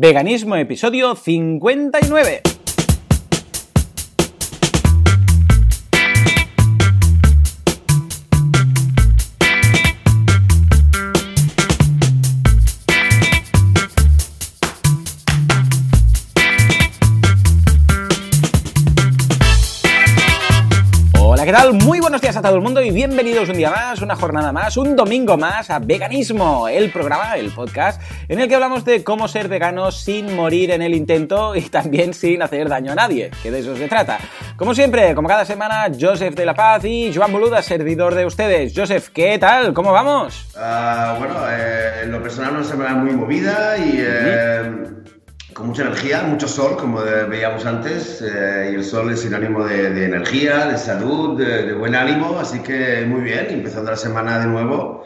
Veganismo, episodio 59. Buenos días a todo el mundo y bienvenidos un día más, una jornada más, un domingo más a Veganismo, el programa, el podcast, en el que hablamos de cómo ser vegano sin morir en el intento y también sin hacer daño a nadie, que de eso se trata. Como siempre, como cada semana, Joseph de la Paz y Joan Boluda, servidor de ustedes. Joseph, ¿qué tal? ¿Cómo vamos? Uh, bueno, eh, en lo personal una semana muy movida y... Eh, con mucha energía, mucho sol, como veíamos antes, eh, y el sol es sinónimo de, de energía, de salud, de, de, buen ánimo, así que muy bien, empezando la semana de nuevo.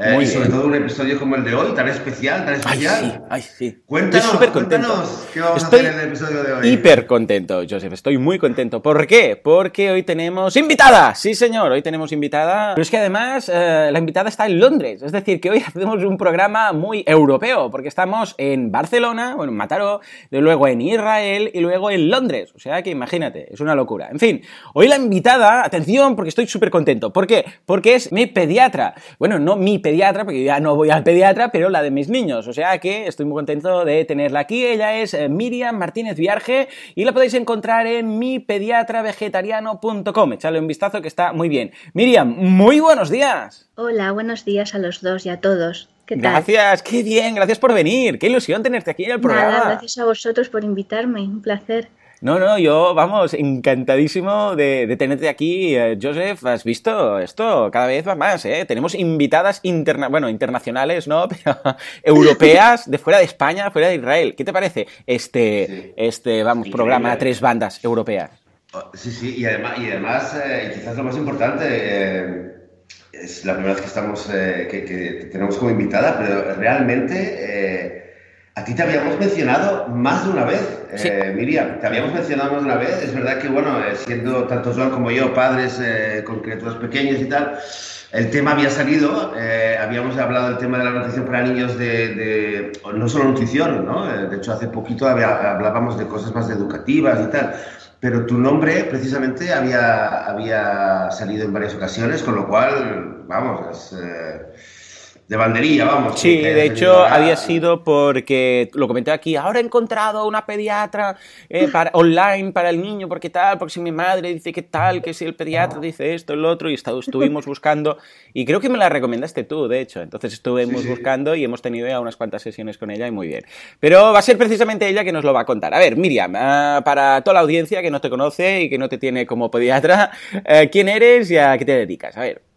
Eh, y sobre todo un episodio como el de hoy, tan especial, tan especial. Ay, sí, ay, sí. Cuéntanos, cuéntanos qué vamos Estoy a hacer en el episodio de hoy. Hiper contento, Joseph, estoy muy contento. ¿Por qué? Porque hoy tenemos invitada. Sí, señor, hoy tenemos invitada. Pero es que además eh, la invitada está en Londres. Es decir, que hoy hacemos un programa muy europeo, porque estamos en Barcelona, bueno, en Mataró, de luego en Israel y luego en Londres. O sea que imagínate, es una locura. En fin, hoy la invitada, atención, porque estoy súper contento. ¿Por qué? Porque es mi pediatra. Bueno, no mi pediatra, porque ya no voy al pediatra, pero la de mis niños. O sea que estoy muy contento de tenerla aquí. Ella es eh, Miriam Martínez Viarge y la podéis encontrar en mipediatravegetariano.com. Echadle un vistazo que está muy bien. Miriam, muy buenos días. Hola, buenos días a los dos y a todos. ¿Qué tal? Gracias, qué bien, gracias por venir. Qué ilusión tenerte aquí en el programa. Nada, gracias a vosotros por invitarme, un placer. No, no, yo, vamos, encantadísimo de, de tenerte aquí, eh, Joseph. Has visto esto, cada vez va más, ¿eh? Tenemos invitadas interna bueno, internacionales, ¿no? Pero europeas, de fuera de España, fuera de Israel. ¿Qué te parece este, Sí. este vamos, programa a tres bandas europeas? Oh, Sí, sí, y además, y además eh, quizás lo más importante, eh, es la primera vez que estamos, eh, que, que te tenemos como invitada, pero realmente eh, a ti te habíamos mencionado más de una vez, eh, Sí. Miriam, te habíamos mencionado más de una vez, es verdad que, bueno, eh, siendo tanto Joan como yo padres eh, con criaturas pequeñas y tal, el tema había salido, eh, habíamos hablado del tema de la nutrición para niños, de, de- no solo nutrición, ¿no? Eh, de hecho, hace poquito había- hablábamos de cosas más educativas y tal, pero tu nombre precisamente había, había salido en varias ocasiones, con lo cual, vamos, es eh, de banderilla, vamos. Sí, de hecho había sido porque, lo comenté aquí, ahora he encontrado una pediatra eh, para, online para el niño, porque tal, porque si mi madre dice que tal, que si el pediatra dice esto, el otro, y estu- estuvimos buscando, y creo que me la recomendaste tú, de hecho, entonces estuvimos Sí, sí. buscando y hemos tenido ya unas cuantas sesiones con ella y muy bien. Pero va a ser precisamente ella que nos lo va a contar. A ver, Miriam, ah, para toda la audiencia que no te conoce y que no te tiene como pediatra, eh, ¿quién eres y a qué te dedicas? A ver.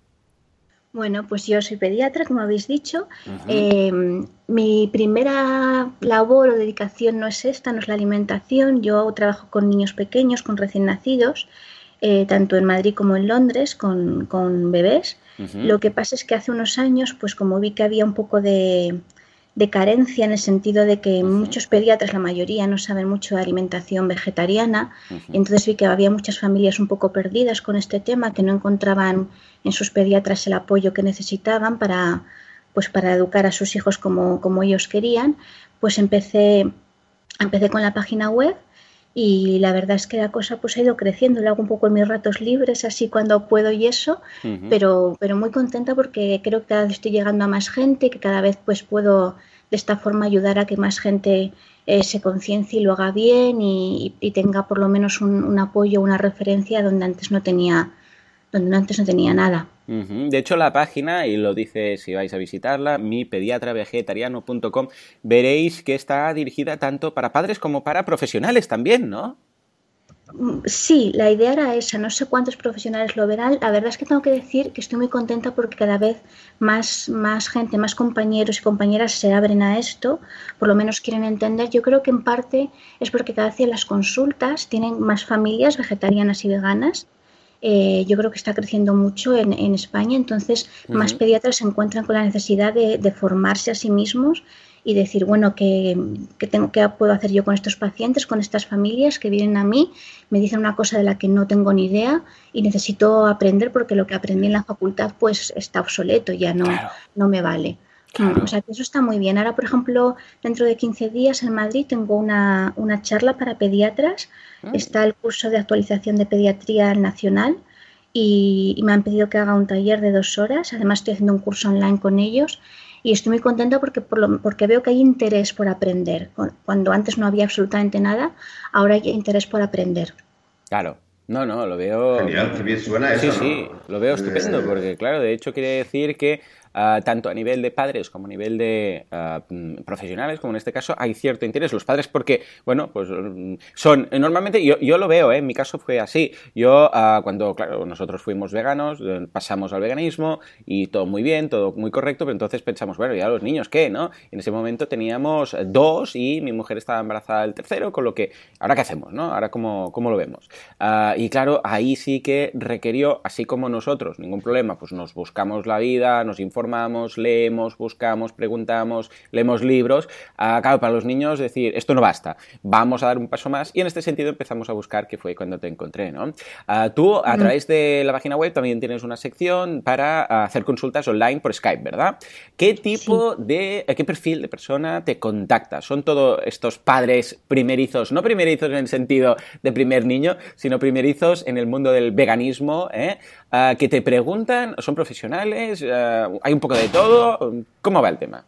Bueno, pues yo soy pediatra, como habéis dicho. Eh, mi primera labor o dedicación no es esta, no es la alimentación. Yo trabajo con niños pequeños, con recién nacidos, eh, tanto en Madrid como en Londres, con, con bebés. Lo que pasa es que hace unos años, pues como vi que había un poco de, de carencia en el sentido de que muchos pediatras, la mayoría, no saben mucho de alimentación vegetariana, y entonces vi que había muchas familias un poco perdidas con este tema, que no encontraban en sus pediatras el apoyo que necesitaban para, pues para educar a sus hijos como, como ellos querían, pues empecé, empecé con la página web y la verdad es que la cosa pues ha ido creciendo, lo hago un poco en mis ratos libres, así cuando puedo y eso, pero, pero muy contenta porque creo que cada vez estoy llegando a más gente, que cada vez pues puedo de esta forma ayudar a que más gente eh, se conciencie y lo haga bien y, y tenga por lo menos un, un apoyo, una referencia donde antes no tenía, donde antes no tenía nada. De hecho, la página, y lo dice si vais a visitarla, mipediatravegetariano.com, veréis que está dirigida tanto para padres como para profesionales también, ¿no? Mm, Sí, la idea era esa. No sé cuántos profesionales lo verán. La verdad es que tengo que decir que estoy muy contenta porque cada vez más, más gente, más compañeros y compañeras se abren a esto, por lo menos quieren entender. Yo creo que en parte es porque cada vez las consultas tienen más familias vegetarianas y veganas. Eh, yo creo que está creciendo mucho en, en España, entonces más Ujú. pediatras se encuentran con la necesidad de, de formarse a sí mismos y decir, bueno, ¿qué, qué tengo, ¿qué puedo hacer yo con estos pacientes, con estas familias que vienen a mí, me dicen una cosa de la que no tengo ni idea y necesito aprender porque lo que aprendí en la facultad pues está obsoleto, ya no, Claro. no me vale. O sea, que eso está muy bien. Ahora, por ejemplo, dentro de 15 días en Madrid tengo una, charla para pediatras. Mm. Está el curso de actualización de pediatría nacional y, me han pedido que haga un taller de dos horas. Además, estoy haciendo un curso online con ellos y estoy muy contenta porque, porque veo que hay interés por aprender. Cuando antes no había absolutamente nada, ahora hay interés por aprender. Claro. No, no, lo veo. Genial, qué bien suena eso. Sí, sí, lo veo estupendo, porque claro, de hecho quiere decir que Ah, tanto a nivel de padres como a nivel de ah, mm, profesionales, como en este caso, hay cierto interés. Los padres porque, bueno, pues mm, son, normalmente, yo, yo lo veo, ¿eh? en mi caso fue así. Yo, ah, cuando, claro, nosotros fuimos veganos, eh, pasamos al veganismo y todo muy bien, todo muy correcto, pero entonces pensamos, bueno, ya los niños, ¿qué? ¿no? En ese momento teníamos dos y mi mujer estaba embarazada del tercero, con lo que, ¿ahora qué hacemos? ¿no? Ahora, ¿cómo, cómo lo vemos? y claro, ahí sí que requirió, así como nosotros, ningún problema, pues nos buscamos la vida, nos informamos, leemos, buscamos, preguntamos, leemos libros. Ah, claro, para los niños decir, esto no basta, vamos a dar un paso más y en este sentido empezamos a buscar, que fue cuando te encontré, ¿no? Ah, tú, a través de la página web, también tienes una sección para hacer consultas online por Skype, ¿verdad? ¿Qué tipo de, eh, qué perfil de persona te contacta? ¿Son todos estos padres primerizos, no primerizos en el sentido de primer niño, sino primerizos en el mundo del veganismo, ¿eh? Ah, que te preguntan, son profesionales, hay un poco de todo. ¿Cómo va el tema?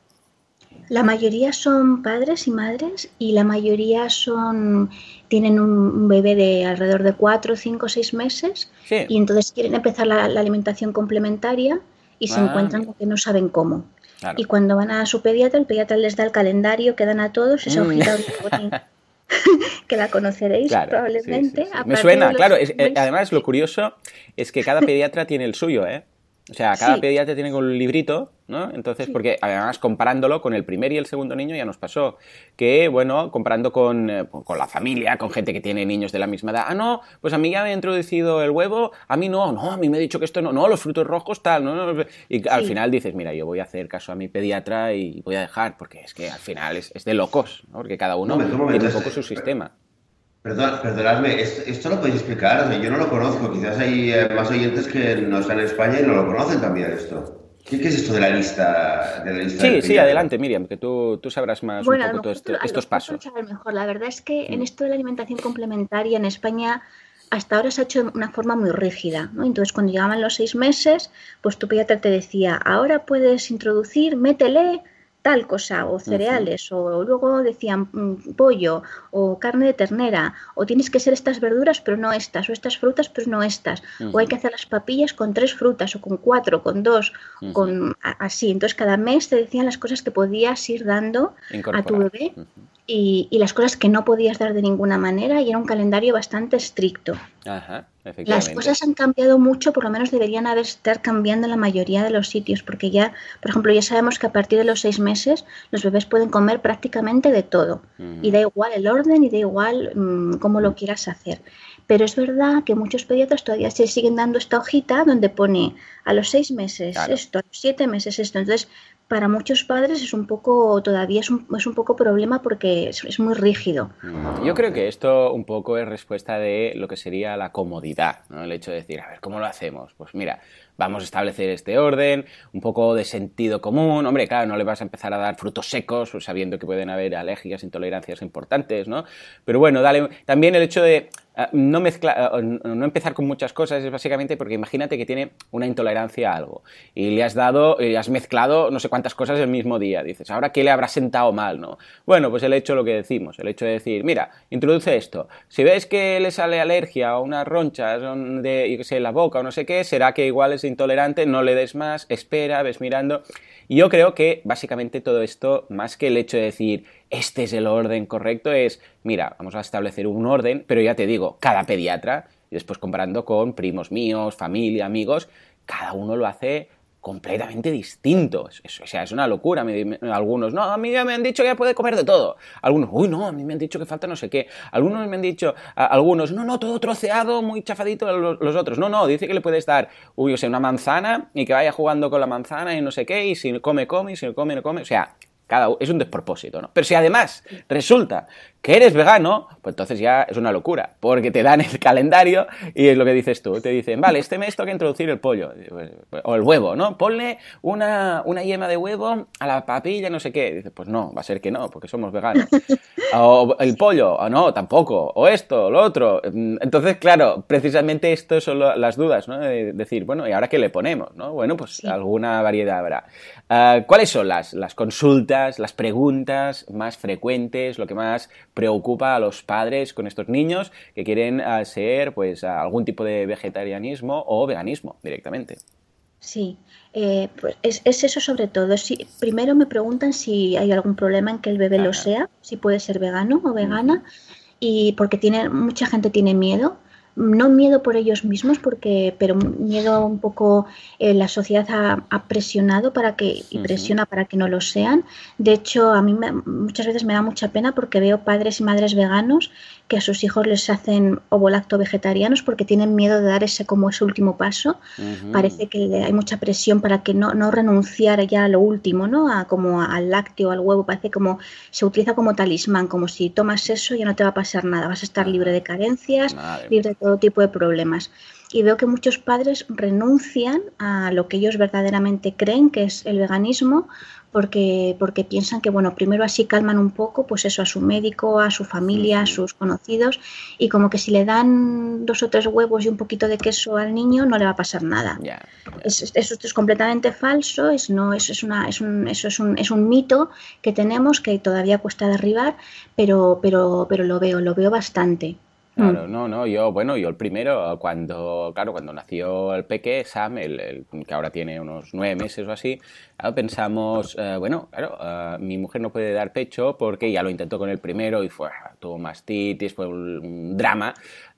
La mayoría son padres y madres y la mayoría son tienen un bebé de alrededor de 4, 5, 6 meses y entonces quieren empezar la, alimentación complementaria y se encuentran con que no saben cómo. Y cuando van a su pediatra, el pediatra les da el calendario que dan a todos, esa mm. hojita que la conoceréis probablemente. Me suena, claro. Eh, además, lo curioso es que cada pediatra tiene el suyo, ¿eh? O sea, cada pediatra tiene un librito, ¿no? Entonces, porque además comparándolo con el primer y el segundo niño ya nos pasó que, bueno, comparando con, eh, con, la familia, con gente que tiene niños de la misma edad, ah, no, pues a mí ya me ha introducido el huevo, a mí no, no, a mí me ha dicho que esto no, no, los frutos rojos tal, no, y al final dices, mira, yo voy a hacer caso a mi pediatra y voy a dejar, porque es que al final es, de locos, ¿no? Porque cada uno tiene un poco su sistema. Perdón, perdonadme, ¿esto, lo podéis explicar? yo no lo conozco, quizás hay eh, más oyentes que no están en España y no lo conocen también esto. ¿Qué, es esto de la lista? De sí, sí, adelante, Miriam, que tú, tú sabrás más un poco todos estos pasos. Mejor. La verdad es que en mm. esto de la alimentación complementaria en España hasta ahora se ha hecho de una forma muy rígida. ¿no? Entonces, cuando llegaban los seis meses, pues tu pediatra te decía, ahora puedes introducir, métele tal cosa, o cereales, o luego decían mm, pollo, o carne de ternera, o tienes que ser estas verduras, pero no estas, o estas frutas, pero no estas, o hay que hacer las papillas con tres frutas, o con cuatro, con dos, con así. Entonces, cada mes te decían las cosas que podías ir dando a tu bebé y, las cosas que no podías dar de ninguna manera, y era un calendario bastante estricto. Ajá. Las cosas han cambiado mucho, por lo menos deberían haber estar cambiando en la mayoría de los sitios, porque ya, por ejemplo, ya sabemos que a partir de los seis meses los bebés pueden comer prácticamente de todo. Y da igual el orden y da igual mm, cómo lo quieras hacer. Pero es verdad que muchos pediatras todavía se siguen dando esta hojita donde pone a los seis meses esto, a los siete meses esto. Entonces, para muchos padres es un poco, todavía es un, es un poco problema porque es, muy rígido. Yo creo que esto un poco es respuesta de lo que sería la comodidad, ¿no? El hecho de decir, a ver, ¿cómo lo hacemos? Pues mira, vamos a establecer este orden, un poco de sentido común. Hombre, claro, no le vas a empezar a dar frutos secos pues, sabiendo que pueden haber alergias, intolerancias importantes, ¿no? Pero bueno, dale, también el hecho de no, mezcla, ah, no empezar con muchas cosas es básicamente porque imagínate que tiene una intolerancia a algo y le has dado, y has mezclado no sé cuántas cosas el mismo día. Dices, ¿ahora qué le habrá sentado mal? ¿no? Bueno, pues el hecho lo que decimos, el hecho de decir, mira, introduce esto. Si ves que le sale alergia o unas ronchas de, yo la boca o no sé qué, será que igual es intolerante, no le des más, espera, ves mirando. Y yo creo que básicamente todo esto, más que el hecho de decir, este es el orden correcto, es, mira, vamos a establecer un orden, pero ya te digo, cada pediatra, y después comparando con primos míos, familia, amigos, cada uno lo hace completamente distinto. o sea, es una locura. algunos, no, a mí ya me han dicho que ya puede comer de todo. Algunos, uy, no, a mí me han dicho que falta no sé qué. Algunos me han dicho, algunos, no, no, todo troceado, muy chafadito. Los, otros, no, no, dice que le puedes dar, uy, o sea, una manzana y que vaya jugando con la manzana y no sé qué, y si come, come, y si no come, no come. O sea, cada, es un despropósito, ¿no? Pero si además resulta que eres vegano, pues entonces ya es una locura, porque te dan el calendario y es lo que dices tú, te dicen, vale, este mes toca introducir el pollo, pues, o el huevo, ¿no? Ponle una, una yema de huevo a la papilla, no sé qué. Dices, pues no, va a ser que no, porque somos veganos. O el pollo, o no, tampoco, o esto, o lo otro. Entonces, claro, precisamente esto son las dudas, ¿no? De decir, bueno, ¿y ahora qué le ponemos? ¿no? Bueno, pues alguna variedad habrá. Ah, ¿Cuáles son las, las consultas, las preguntas más frecuentes, lo que más preocupa a los padres con estos niños que quieren ah, ser pues algún tipo de vegetarianismo o veganismo directamente? Sí, eh, pues es, eso sobre todo. Si, primero me preguntan si hay algún problema en que el bebé lo sea, si puede ser vegano o vegana, y porque tiene, mucha gente tiene miedo no miedo por ellos mismos, porque, pero miedo un poco eh, la sociedad ha, presionado para que, y presiona para que no lo sean. De hecho, a mí muchas veces me da mucha pena porque veo padres y madres veganos que a sus hijos les hacen ovolacto vegetarianos porque tienen miedo de dar ese como ese último paso. Parece que hay mucha presión para que no, no renunciar ya a lo último, ¿no? A, como al lácteo, al huevo, parece como se utiliza como talismán, como si tomas eso ya no te va a pasar nada, vas a estar libre de carencias, libre de todo tipo de problemas. Y veo que muchos padres renuncian a lo que ellos verdaderamente creen que es el veganismo porque, porque piensan que, bueno, primero así calman un poco, pues eso, a su médico, a su familia, a sus conocidos, y como que si le dan dos o tres huevos y un poquito de queso al niño, no le va a pasar nada. eso es completamente falso, es, no, eso, es, una, es, un, eso es, un, es un mito que tenemos que todavía cuesta derribar, pero, pero, pero lo veo, lo veo bastante. Claro, mm. no, no, yo, bueno, yo el primero, cuando, claro, cuando nació el peque, Sam, el, que ahora tiene unos nueve meses o así, pensamos, eh, bueno, claro, eh, mi mujer no puede dar pecho porque ya lo intentó con el primero y fue, tuvo mastitis, fue un drama,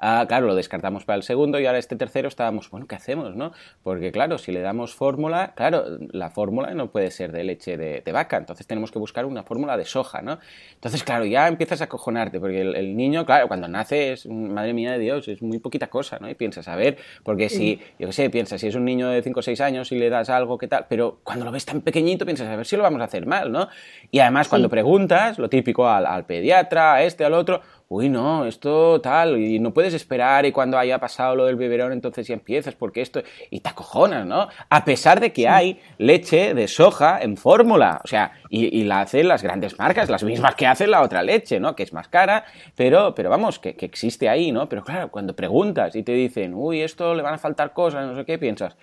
Ah, claro, lo descartamos para el segundo y ahora este tercero estábamos, bueno, ¿qué hacemos, no? Porque claro, si le damos fórmula, claro, la fórmula no puede ser de leche de, vaca, entonces tenemos que buscar una fórmula de soja, ¿no? Entonces, claro, ya empiezas a cojonarte, porque el, niño, claro, cuando nace es, madre mía de Dios, es muy poquita cosa, ¿no? Y piensas, a ver, porque si, yo qué sé, piensas, si es un niño de 5 o 6 años y le das algo, ¿qué tal? Pero cuando lo ves tan pequeñito, piensas, a ver si lo vamos a hacer mal, ¿no? Y además, cuando preguntas, lo típico al, al pediatra, a este, al otro, uy, no, esto tal, y no puedes esperar y cuando haya pasado lo del biberón entonces ya empiezas, porque esto, y te acojonas, ¿no? A pesar de que hay leche de soja en fórmula, o sea, y, la hacen las grandes marcas, las mismas que hacen la otra leche, ¿no? Que es más cara, pero, pero vamos, que, que existe ahí, ¿no? Pero claro, cuando preguntas y te dicen, uy, esto le van a faltar cosas, no sé qué, piensas,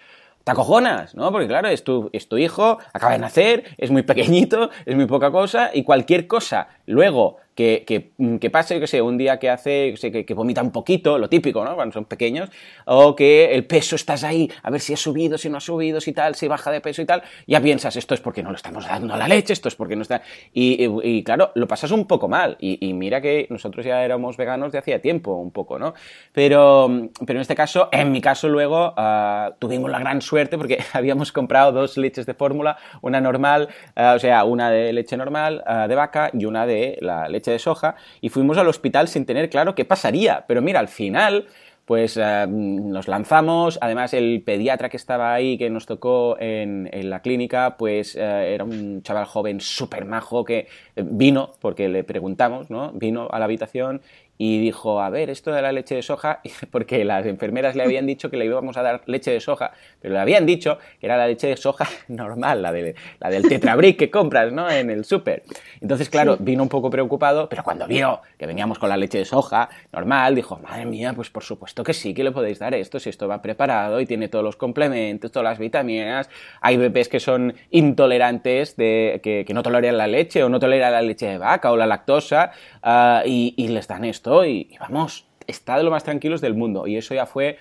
te acojonas, ¿no? Porque claro, es tu, es tu hijo, acaba de nacer, es muy pequeñito, es muy poca cosa, y cualquier cosa luego que, que, mm, que pase, que sé, un día que hace, que, que, vomita un poquito, lo típico, ¿no? Cuando son pequeños, o que el peso estás ahí, a ver si ha subido, si no ha subido, si tal, si baja de peso y tal, ya piensas, esto es porque no le estamos dando la leche, esto es porque no está... Y, claro, lo pasas un poco mal, y, mira que nosotros ya éramos veganos de hacía tiempo, un poco, ¿no? Pero, pero en este caso, en mi caso luego, uh, tuvimos la gran suerte porque habíamos comprado dos leches de fórmula, una normal, uh, o sea, una de leche normal uh, de vaca y una de la leche de soja y fuimos al hospital sin tener claro qué pasaría. Pero mira, al final pues eh, nos lanzamos, además el pediatra que estaba ahí, que nos tocó en, la clínica, pues eh, era un chaval joven súper majo que vino, porque le preguntamos, ¿no? Vino a la habitación y dijo, a ver, esto de la leche de soja, porque las enfermeras le habían dicho que le íbamos a dar leche de soja, pero le habían dicho que era la leche de soja normal, la, de, la del tetrabric que compras, ¿no? En el súper. Entonces, claro, vino un poco preocupado, pero cuando vio que veníamos con la leche de soja normal, dijo, madre mía, pues por supuesto que sí, que le podéis dar esto, si esto va preparado y tiene todos los complementos, todas las vitaminas. Hay bebés que son intolerantes, de, que, no toleran la leche o no toleran la leche de vaca o la lactosa, ah, y les dan esto y, vamos, está de lo más tranquilos del mundo. Y eso ya fue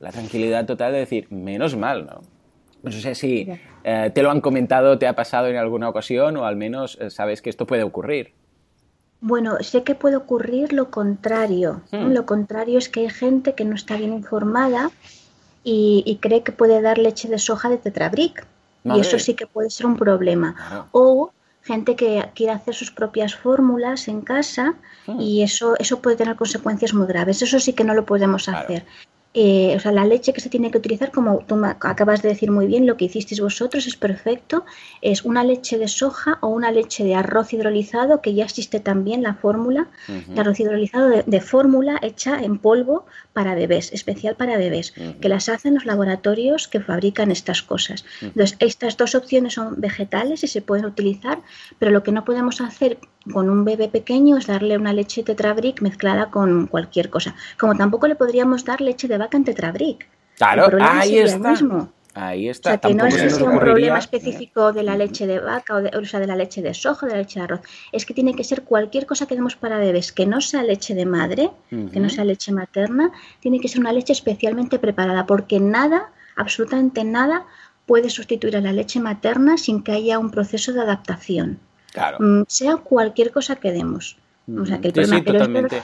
la tranquilidad total de decir, menos mal, ¿no? No sé si eh, te lo han comentado, te ha pasado en alguna ocasión o al menos eh, sabes que esto puede ocurrir. Bueno, sé que puede ocurrir lo contrario. Hmm. Lo contrario es que hay gente que no está bien informada y, cree que puede dar leche de soja de tetrabric. Y eso sí que puede ser un problema. O gente que quiere hacer sus propias fórmulas en casa ah. y eso, eso puede tener consecuencias muy graves. Eso sí que no lo podemos hacer. Eh, o sea, la leche que se tiene que utilizar, como tú acabas de decir muy bien, lo que hicisteis vosotros es perfecto, es una leche de soja o una leche de arroz hidrolizado, que ya existe también la fórmula de arroz hidrolizado de, fórmula hecha en polvo para bebés, especial para bebés, que las hacen los laboratorios que fabrican estas cosas. Entonces, estas dos opciones son vegetales y se pueden utilizar, pero lo que no podemos hacer con un bebé pequeño es darle una leche tetrabric mezclada con cualquier cosa. Como tampoco le podríamos dar leche de vaca en tetrabric. Claro, ahí está. Ahí está. O sea, que no es un problema específico de la leche de vaca o, de, o sea, de la leche de soja o de la leche de arroz. Es que tiene que ser cualquier cosa que demos para bebés que no sea leche de madre, que no sea leche materna, tiene que ser una leche especialmente preparada, porque nada, absolutamente nada, puede sustituir a la leche materna sin que haya un proceso de adaptación. Claro. Mm, sea cualquier cosa que demos. O sea, que el sí, totalmente.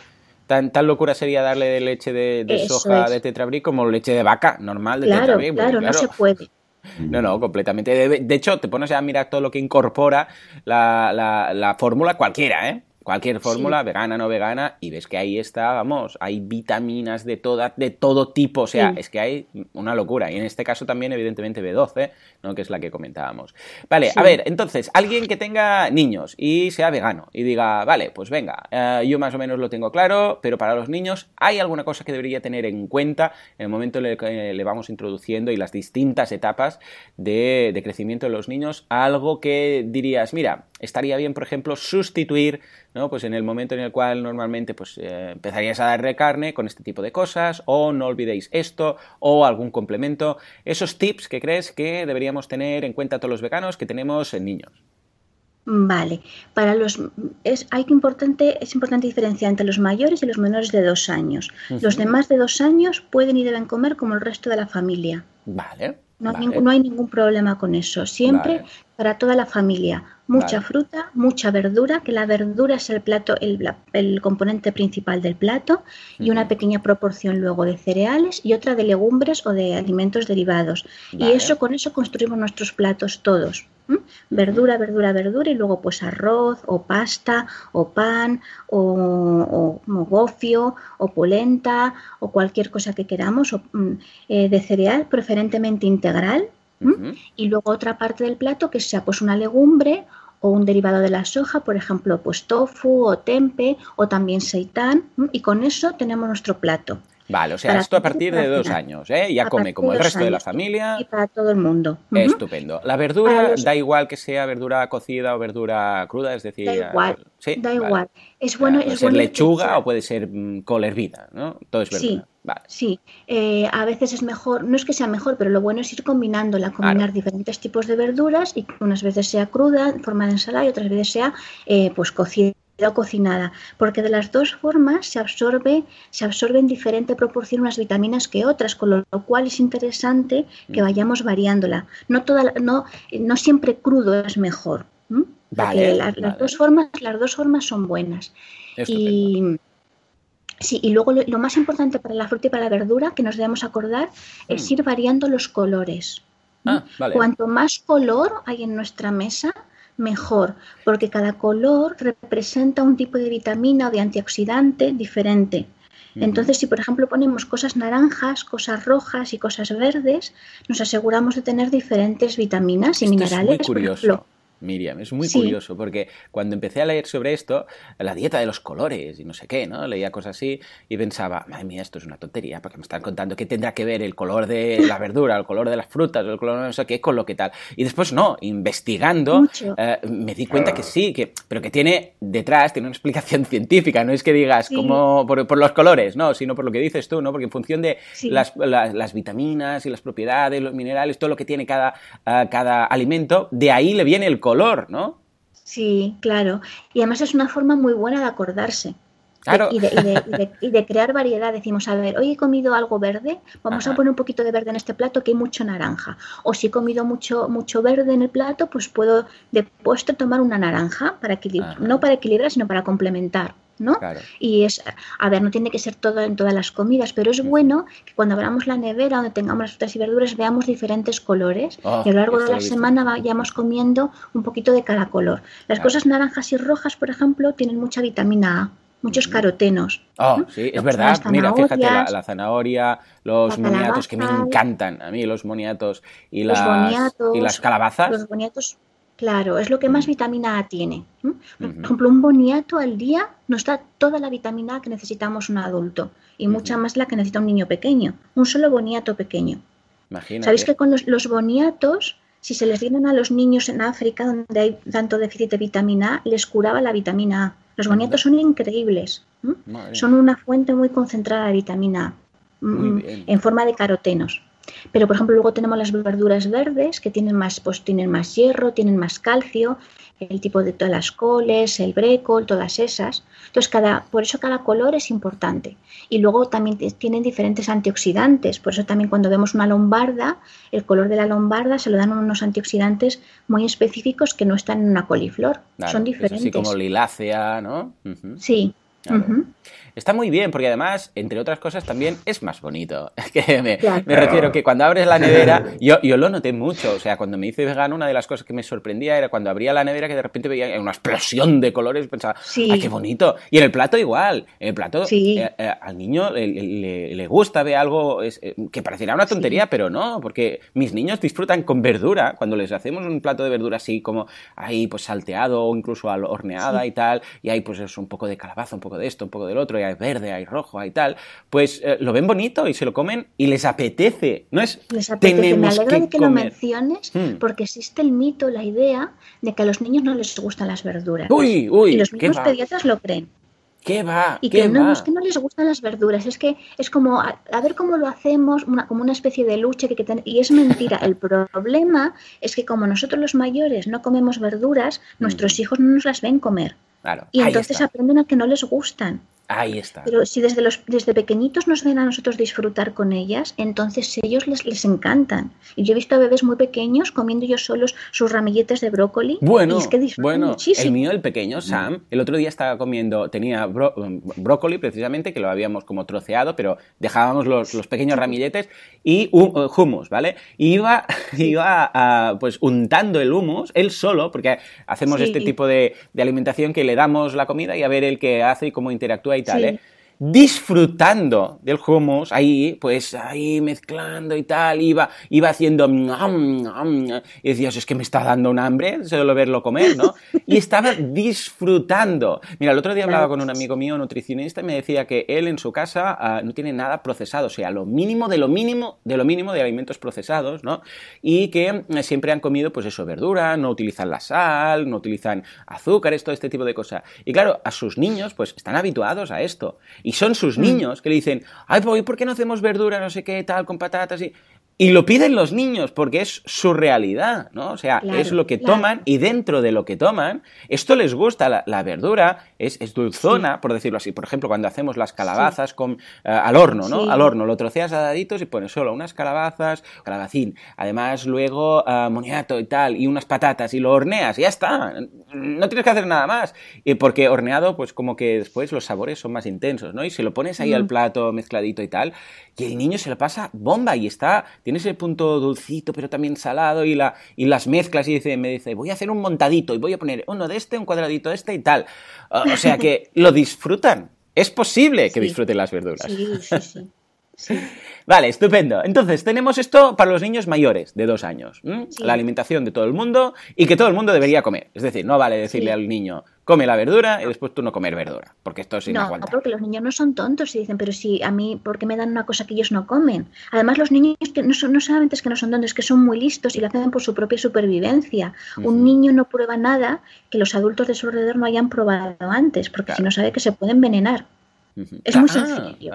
Tan, tan, locura sería darle leche de, soja de tetrabric como leche de vaca normal de claro, Claro, claro, no se puede. No, no, completamente. De, hecho, te pones a mirar todo lo que incorpora la, la, la fórmula cualquiera, ¿eh? Cualquier fórmula, vegana, no vegana, y ves que ahí está, vamos, hay vitaminas de, toda, de todo tipo, o sea, es que hay una locura. Y en este caso también, evidentemente, B12, ¿no? que es la que comentábamos. Vale, a ver, entonces, alguien que tenga niños y sea vegano y diga, vale, pues venga, eh, yo más o menos lo tengo claro, pero para los niños, ¿hay alguna cosa que debería tener en cuenta en el momento en el que le vamos introduciendo y las distintas etapas de, de crecimiento de los niños? Algo que dirías, mira, estaría bien, por ejemplo, sustituir ¿no? Pues en el momento en el cual normalmente pues, eh, empezarías a darle carne con este tipo de cosas, o no olvidéis esto, o algún complemento. Esos tips que crees que deberíamos tener en cuenta todos los veganos que tenemos en niños. Vale, para los es, hay que importante, es importante diferenciar entre los mayores y los menores de dos años. Los de más de dos años pueden y deben comer como el resto de la familia. Vale. No, hay ningún problema con eso. Siempre para toda la familia. Mucha fruta, mucha verdura, que la verdura es el plato, el, componente principal del plato, y una pequeña proporción luego de cereales y otra de legumbres o de alimentos derivados. Y eso con eso construimos nuestros platos todos. Verdura, verdura, verdura y luego pues arroz o pasta o pan o, gofio o polenta o cualquier cosa que queramos mm, eh, de cereal, preferentemente integral. Y luego otra parte del plato que sea pues una legumbre o un derivado de la soja, por ejemplo, pues tofu o tempe o también seitán, y con eso tenemos nuestro plato. Vale, o sea, esto a partir de dos años, ¿eh? Ya come como el resto de la familia. Y para todo el mundo. Estupendo. La verdura, da igual que sea verdura cocida o verdura cruda, es decir... Da igual, ¿sí? da igual. Es bueno, puede ser lechuga o puede ser mm, col hervida, ¿no? Todo es verdura. Sí, Sí, eh, a veces es mejor, no es que sea mejor, pero lo bueno es ir combinándola, combinar diferentes tipos de verduras y unas veces sea cruda en forma de ensalada y otras veces sea eh, pues cocida o cocinada, porque de las dos formas se absorbe, se absorbe en diferente proporción unas vitaminas que otras, con lo cual es interesante que vayamos variándola. No toda, no, no siempre crudo es mejor. Vale, las, dos formas, las dos formas son buenas. Y Sí, y luego lo, más importante para la fruta y para la verdura que nos debemos acordar es mm. ir variando los colores. Ah, Cuanto más color hay en nuestra mesa, mejor, porque cada color representa un tipo de vitamina o de antioxidante diferente. Entonces, si por ejemplo ponemos cosas naranjas, cosas rojas y cosas verdes, nos aseguramos de tener diferentes vitaminas y minerales. Es muy curioso. Miriam. Es muy curioso porque cuando empecé a leer sobre esto, la dieta de los colores y no sé qué, ¿no? Leía cosas así y pensaba, madre mía, esto es una tontería, porque me están contando qué tendrá que ver el color de la verdura, el color de las frutas, el color de no sé qué, con lo que tal. Y después no, investigando, eh, me di cuenta que sí, que, pero que tiene detrás, tiene una explicación científica, no es que digas como por, los colores, no, sino por lo que dices tú, ¿no? Porque en función de las, las, vitaminas y las propiedades, los minerales, todo lo que tiene cada, eh, cada alimento, de ahí le viene el color color, ¿no? Sí, claro. Y además es una forma muy buena de acordarse. Claro. Y, de, crear variedad. Decimos, a ver, hoy he comido algo verde, vamos a poner un poquito de verde en este plato que hay mucho naranja. O si he comido mucho, mucho verde en el plato, pues puedo de postre tomar una naranja, para equilibrar, no para equilibrar, sino para complementar. ¿No? Y es, a ver, no tiene que ser todo en todas las comidas, pero es bueno que cuando abramos la nevera donde tengamos las frutas y verduras veamos diferentes colores oh, y a lo largo de la semana vayamos comiendo un poquito de cada color. Las cosas naranjas y rojas, por ejemplo, tienen mucha vitamina A. muchos carotenos. Oh, sí, es verdad. Mira, fíjate, la, zanahoria, los moniatos, que me encantan a mí, los moniatos y, las, y las calabazas. Los boniatos, claro, es lo que más vitamina A tiene. Por ejemplo, un boniato al día nos da toda la vitamina A que necesitamos un adulto y mucha más la que necesita un niño pequeño. Un solo boniato pequeño. Imagínate. ¿Sabéis que con los, los boniatos si se les dieron a los niños en África, donde hay tanto déficit de vitamina A, les curaba la vitamina A. Los boniatos son increíbles. Son una fuente muy concentrada de vitamina A, mm, en forma de carotenos. Pero, por ejemplo, luego tenemos las verduras verdes que tienen más, pues, tienen más hierro, tienen más calcio, el tipo de todas las coles, el brécol, todas esas. Entonces, cada, por eso cada color es importante. Y luego también tienen diferentes antioxidantes. Por eso también cuando vemos una lombarda, el color de la lombarda se lo dan unos antioxidantes muy específicos que no están en una coliflor. Son diferentes. Así como lilácea, ¿no? Sí. Está muy bien, porque además, entre otras cosas, también es más bonito. que me, refiero que cuando abres la nevera, yo, yo lo noté mucho. O sea, cuando me hice vegano, una de las cosas que me sorprendía era cuando abría la nevera que de repente veía una explosión de colores y pensaba, ¡ay, qué bonito! Y en el plato igual. En el plato, eh, eh, al niño le, gusta ver algo eh, que parecerá una tontería, pero no, porque mis niños disfrutan con verdura. Cuando les hacemos un plato de verdura así como ahí, pues salteado o incluso horneada y tal, y hay pues un poco de calabaza, un poco de esto, un poco del otro, hay verde, hay rojo, hay tal, pues eh, lo ven bonito y se lo comen y les apetece. No es les apetece. Me alegra de que lo menciones hmm. porque existe el mito, la idea de que a los niños no les gustan las verduras. Uy, uy, y los mismos pediatras lo creen. ¿Qué va? Y que no, es que no les gustan las verduras, es que es como a, ver cómo lo hacemos, una, como una especie de lucha que, que y es mentira. El problema es que como nosotros los mayores no comemos verduras, nuestros hmm. hijos no nos las ven comer. y entonces aprenden a que no les gustan. Ahí está. Pero si desde, los, desde pequeñitos nos ven a nosotros disfrutar con ellas, entonces ellos les, les encantan. Y yo he visto a bebés muy pequeños comiendo ellos solos sus ramilletes de brócoli. Bueno, es que bueno el mío, el pequeño, Sam, el otro día estaba comiendo, tenía brócoli precisamente, que lo habíamos como troceado, pero dejábamos los, los pequeños ramilletes y uh, hummus, ¿vale? Y iba, iba pues untando el hummus, él solo, porque hacemos este tipo de, de alimentación que le damos la comida y a ver el que hace y cómo interactúa y tal, ¿eh? Disfrutando del hummus, ahí, pues ahí mezclando y tal, iba, iba haciendo y decías, es que me está dando un hambre solo verlo comer, ¿no? Y estaba disfrutando. Mira, el otro día hablaba con un amigo mío, nutricionista, y me decía que él en su casa ah, no tiene nada procesado, o sea, lo mínimo de lo mínimo, de lo mínimo de alimentos procesados, ¿no? Y que eh, siempre han comido, pues eso, verdura, no utilizan la sal, no utilizan azúcares, todo este tipo de cosas. Y claro, a sus niños, pues están habituados a esto. Y son sus mm. niños que le dicen, ay, pues, ¿por qué no hacemos verdura, no sé qué, tal, con patatas? Y, y lo piden los niños porque es su realidad, ¿no? O sea, es lo que toman y dentro de lo que toman, esto les gusta, la, verdura es, es dulzona, por decirlo así. Por ejemplo, cuando hacemos las calabazas con, eh, al horno, ¿no? Al horno, lo troceas a daditos y pones solo unas calabazas, calabacín, además luego uh, moniato y tal, y unas patatas y lo horneas y ya está. No tienes que hacer nada más. Y porque horneado, pues como que después los sabores son más intensos, ¿no? Y si lo pones ahí al plato mezcladito y tal, y el niño se lo pasa bomba y está tiene ese punto dulcito, pero también salado, y, la, y las mezclas, y dice, me dice, voy a hacer un montadito, y voy a poner uno de este, un cuadradito de este y tal. O sea que lo disfrutan. Es posible que disfruten las verduras. Sí, sí, sí. Vale, estupendo. Entonces, tenemos esto para los niños mayores de dos años. La alimentación de todo el mundo y que todo el mundo debería comer. Es decir, no vale decirle al niño, come la verdura y después tú no comer verdura, porque esto es inaguantable. No, porque los niños no son tontos y dicen, pero si a mí, ¿por qué me dan una cosa que ellos no comen? Además, los niños que no, son, no solamente es que no son tontos, es que son muy listos y lo hacen por su propia supervivencia. Un niño no prueba nada que los adultos de su alrededor no hayan probado antes, porque si no sabe que se puede envenenar. Es muy ah, sencillo.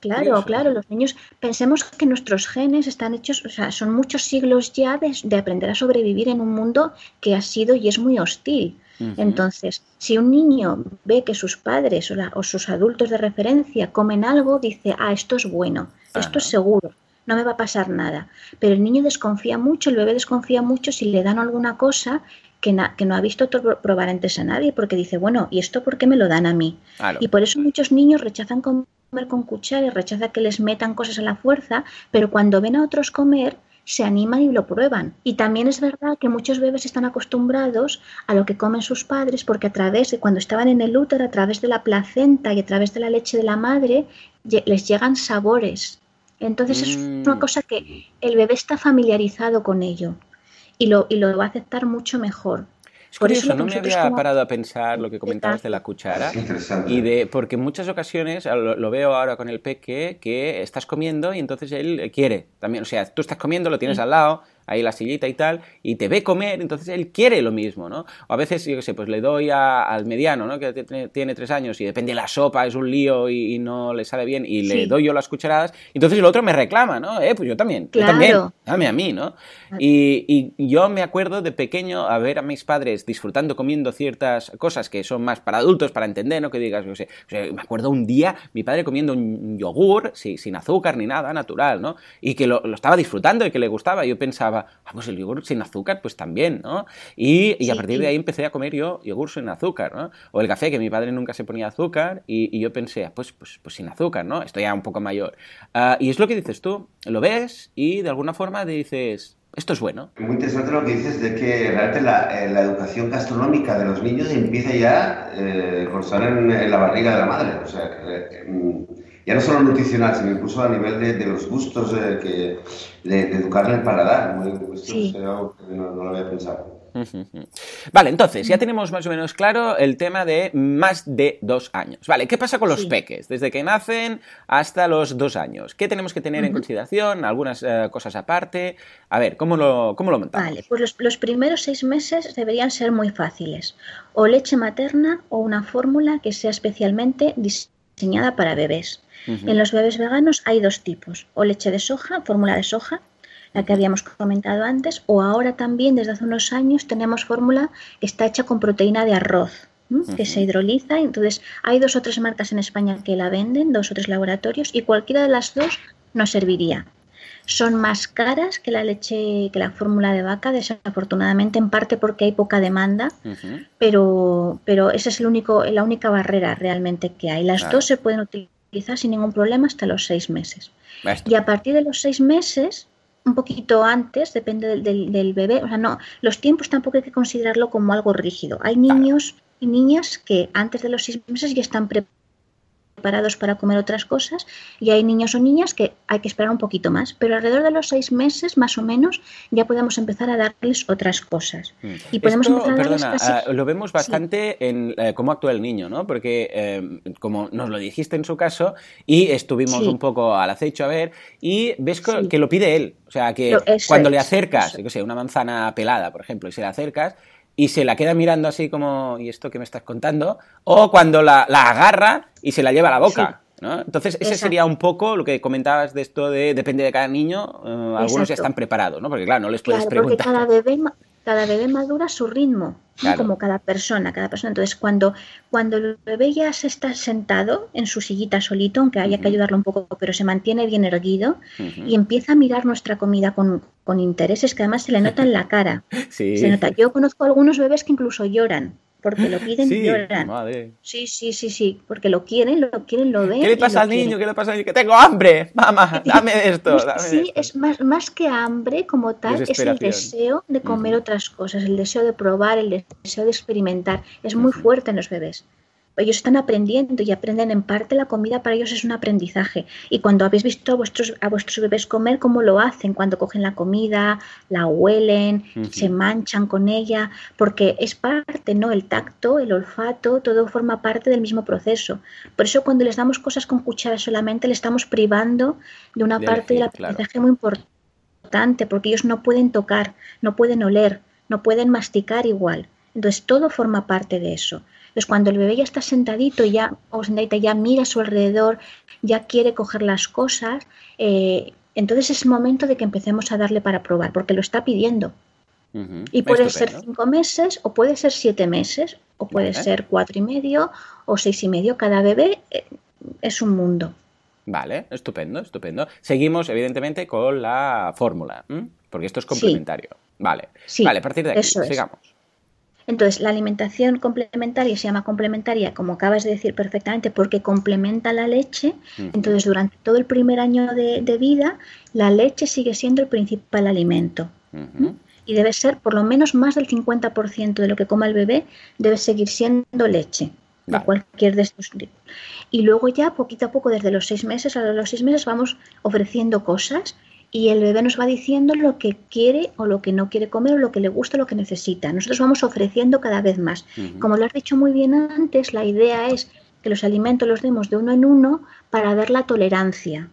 Claro, claro, los niños, pensemos que nuestros genes están hechos, o sea, son muchos siglos ya de, aprender a sobrevivir en un mundo que ha sido y es muy hostil. Entonces, si un niño ve que sus padres o, sus adultos de referencia comen algo, dice, ah, esto es bueno, esto es seguro, no me va a pasar nada. Pero el niño desconfía mucho, el bebé desconfía mucho si le dan alguna cosa que, no ha visto probar antes a nadie, porque dice, bueno, ¿y esto por qué me lo dan a mí? Y por eso muchos niños rechazan comer con cuchara rechazan que les metan cosas a la fuerza, pero cuando ven a otros comer, se animan y lo prueban. Y también es verdad que muchos bebés están acostumbrados a lo que comen sus padres porque a través de cuando estaban en el útero, a través de la placenta y a través de la leche de la madre, les llegan sabores. Entonces es una mm. cosa que el bebé está familiarizado con ello y lo, y lo va a aceptar mucho mejor. Es Por eso no me había parado a pensar lo que comentabas de la cuchara. Y de, porque en muchas ocasiones, lo, veo ahora con el peque, que estás comiendo y entonces él quiere también. O sea, tú estás comiendo, lo tienes al lado, ahí la sillita y tal, y te ve comer, entonces él quiere lo mismo, ¿no? O a veces, yo qué sé, pues le doy al mediano, ¿no? Que tiene, tres años y depende de la sopa, es un lío y, no le sale bien, y le doy yo las cucharadas, entonces el otro me reclama, ¿no? Eh, pues yo también, yo también, dame a mí, ¿no? Y, yo me acuerdo de pequeño a ver a mis padres disfrutando comiendo ciertas cosas que son más para adultos, para entender, ¿no? Que digas, yo sé, me acuerdo un día mi padre comiendo un yogur, sí, sin azúcar ni nada, natural, ¿no? Y que lo, lo estaba disfrutando y que le gustaba, yo pensaba, ah, pues el yogur sin azúcar, pues también, ¿no? Y, a partir de ahí empecé a comer yo yogur sin azúcar, ¿no? O el café, que mi padre nunca se ponía azúcar, y, yo pensé, ah, pues, pues, pues, sin azúcar, ¿no? Estoy ya un poco mayor. Ah, y es lo que dices tú, lo ves y de alguna forma dices, esto es bueno. Muy interesante lo que dices de que realmente la, eh, educación gastronómica de los niños empieza ya eh, con estar en, la barriga de la madre. O sea, eh, mm, ya no solo nutricional, sino incluso a nivel de, los gustos, eh, que, de, de, educarle el paladar. sí. no, lo había pensado. Vale, entonces ya tenemos más o menos claro el tema de más de dos años. Vale, ¿qué pasa con los peques? Desde que nacen hasta los dos años. ¿Qué tenemos que tener en consideración? Algunas eh, cosas aparte. A ver, ¿cómo lo, cómo lo montamos? Vale, pues los, los, primeros seis meses deberían ser muy fáciles. O leche materna o una fórmula que sea especialmente diseñada para bebés. En los bebés veganos hay dos tipos, o leche de soja, fórmula de soja, la que habíamos comentado antes, o ahora también desde hace unos años tenemos fórmula que está hecha con proteína de arroz, que se hidroliza. Entonces hay dos o tres marcas en España que la venden, dos o tres laboratorios, y cualquiera de las dos nos serviría. Son más caras que la leche, que la fórmula de vaca, desafortunadamente, en parte porque hay poca demanda, pero, pero esa es el único, la única barrera realmente que hay. Las dos se pueden utilizar quizás sin ningún problema hasta los seis meses. Y a partir de los seis meses, un poquito antes, depende del, bebé, o sea, no, los tiempos tampoco hay que considerarlo como algo rígido. Hay niños y niñas que antes de los seis meses ya están preparados preparados para comer otras cosas y hay niños o niñas que hay que esperar un poquito más, pero alrededor de los seis meses más o menos ya podemos empezar a darles otras cosas. Mm. Y podemos empezar a darles ah, lo vemos bastante en eh, cómo actúa el niño, ¿no? Porque eh, como nos lo dijiste en su caso y estuvimos un poco al acecho a ver y ves que, lo pide él, o sea que cuando le acercas, yo sé, una manzana pelada, por ejemplo, y se le acercas, y se la queda mirando así como, ¿y esto que me estás contando? O cuando la, agarra y se la lleva a la boca. ¿no? Entonces, ese sería un poco lo que comentabas de esto de depende de cada niño, eh, algunos ya están preparados, ¿no? Porque claro, no les puedes claro, preguntar. Porque cada bebé, cada bebé madura a su ritmo, como cada persona, cada persona. Entonces, cuando, cuando el bebé ya se está sentado en su sillita solito, aunque haya que ayudarlo un poco, pero se mantiene bien erguido y empieza a mirar nuestra comida con, con intereses que además se le nota en la cara. Se nota. Yo conozco algunos bebés que incluso lloran porque lo piden y lloran. Sí, sí, sí, sí, porque lo quieren, lo quieren, lo ven. ¿Qué le pasa al niño? ¿Qué le pasa al niño? Que tengo hambre, mamá, dame esto. sí, es más, más que hambre como tal, es el deseo de comer otras cosas, el deseo de probar, el deseo de experimentar. Es muy fuerte en los bebés ellos están aprendiendo y aprenden en parte la comida para ellos es un aprendizaje. Y cuando habéis visto a vuestros, a vuestros bebés comer, cómo lo hacen, cuando cogen la comida, la huelen, se manchan con ella, porque es parte, ¿no? El tacto, el olfato, todo forma parte del mismo proceso. Por eso cuando les damos cosas con cuchara solamente, le estamos privando de una parte del aprendizaje muy importante, porque ellos no pueden tocar, no pueden oler, no pueden masticar igual. Entonces todo forma parte de eso. Entonces, cuando el bebé ya está sentadito ya, o sentadita, ya mira a su alrededor, ya quiere coger las cosas, eh, entonces es momento de que empecemos a darle para probar, porque lo está pidiendo. Y puede ser cinco meses, o puede ser siete meses, o puede ser cuatro y medio, o seis y medio. Cada bebé eh, es un mundo. Vale, estupendo, estupendo. Seguimos, evidentemente, con la fórmula, porque esto es complementario. Vale, vale, a partir de aquí, sigamos. Entonces, la alimentación complementaria se llama complementaria, como acabas de decir perfectamente, porque complementa la leche. Entonces, durante todo el primer año de, vida, la leche sigue siendo el principal alimento. Y debe ser por lo menos más del 50% de lo que coma el bebé, debe seguir siendo leche. De cualquier de estos Y luego ya, poquito a poco, desde los seis meses a los seis meses, vamos ofreciendo cosas y el bebé nos va diciendo lo que quiere o lo que no quiere comer o lo que le gusta o lo que necesita. Nosotros vamos ofreciendo cada vez más. Como lo has dicho muy bien antes, la idea es que los alimentos los demos de uno en uno para ver la tolerancia.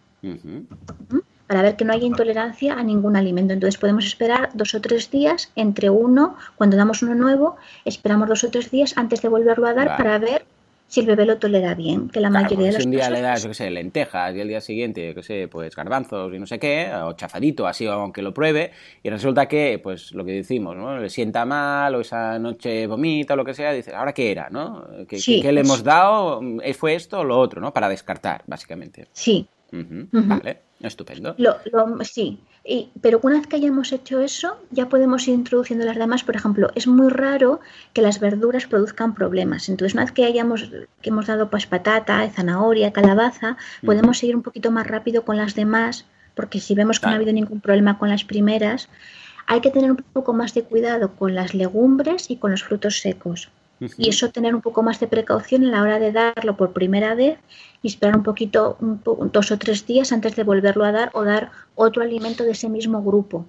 Para ver que no haya intolerancia a ningún alimento. Entonces podemos esperar dos o tres días entre uno, cuando damos uno nuevo, esperamos dos o tres días antes de volverlo a dar para ver si el bebé lo tolera bien, que la mayoría de los Si un día le das, yo qué sé, lentejas y el día siguiente, yo qué sé, pues garbanzos y no sé qué, o chafadito, así aunque lo pruebe, y resulta que, pues lo que decimos, ¿no? Le sienta mal o esa noche vomita o lo que sea, dice, ¿ahora qué era, no? ¿Qué, ¿qué le hemos dado? ¿Fue esto o lo otro, no? Para descartar, básicamente. Sí. Vale, estupendo. Lo, lo, sí, pero una vez que hayamos hecho eso, ya podemos ir introduciendo las demás. Por ejemplo, es muy raro que las verduras produzcan problemas. Entonces, una vez que hayamos que hemos dado pues patata, zanahoria, calabaza, podemos seguir un poquito más rápido con las demás, porque si vemos que no ha habido ningún problema con las primeras, hay que tener un poco más de cuidado con las legumbres y con los frutos secos. Y eso tener un poco más de precaución a la hora de darlo por primera vez y esperar un poquito, dos o tres días antes de volverlo a dar o dar otro alimento de ese mismo grupo.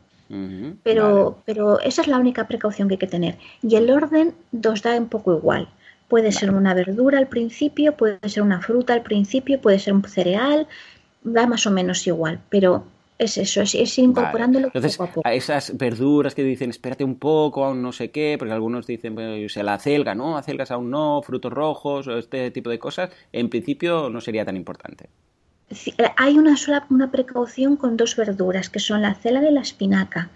pero, pero esa es la única precaución que hay que tener. Y el orden nos da un poco igual. Puede ser una verdura al principio, puede ser una fruta al principio, puede ser un cereal, da más o menos igual, pero es eso, es, ir incorporándolo Entonces, poco a poco. A esas verduras que dicen, espérate un poco, aún no sé qué, porque algunos dicen, la acelga, ¿no? Acelgas aún no, frutos rojos, o este tipo de cosas, en principio no sería tan importante. hay una sola una precaución con dos verduras, que son la acelga y la espinaca,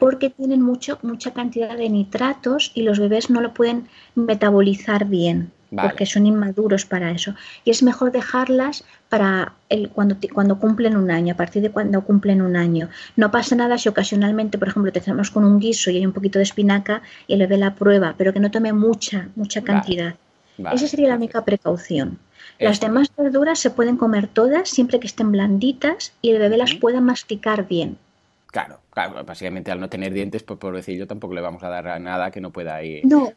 porque tienen mucho, mucha cantidad de nitratos y los bebés no lo pueden metabolizar bien porque son inmaduros para eso. Y es mejor dejarlas para el, cuando, cuando cumplen un año, a partir de cuando cumplen un año. No pasa nada si ocasionalmente, por ejemplo, te hacemos con un guiso y hay un poquito de espinaca y le ve la prueba, pero que no tome mucha, mucha cantidad. Esa sería la única precaución. Las demás verduras se pueden comer todas siempre que estén blanditas y el bebé las pueda masticar bien. Claro, claro, básicamente al no tener dientes, pues por decir yo tampoco le vamos a dar nada que no pueda ir. No,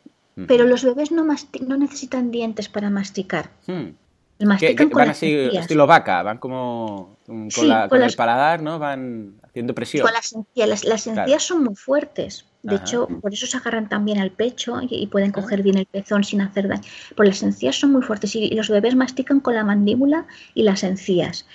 pero los bebés no, no necesitan dientes para masticar. Hmm. Mastican con van así, estilo vaca, van como con, el paladar, ¿no? Van haciendo presión. Con las encías. Las, encías son muy fuertes. De hecho, por eso se agarran también al pecho y, pueden coger bien el pezón sin hacer daño. Porque las encías son muy fuertes y, los bebés mastican con la mandíbula y las encías.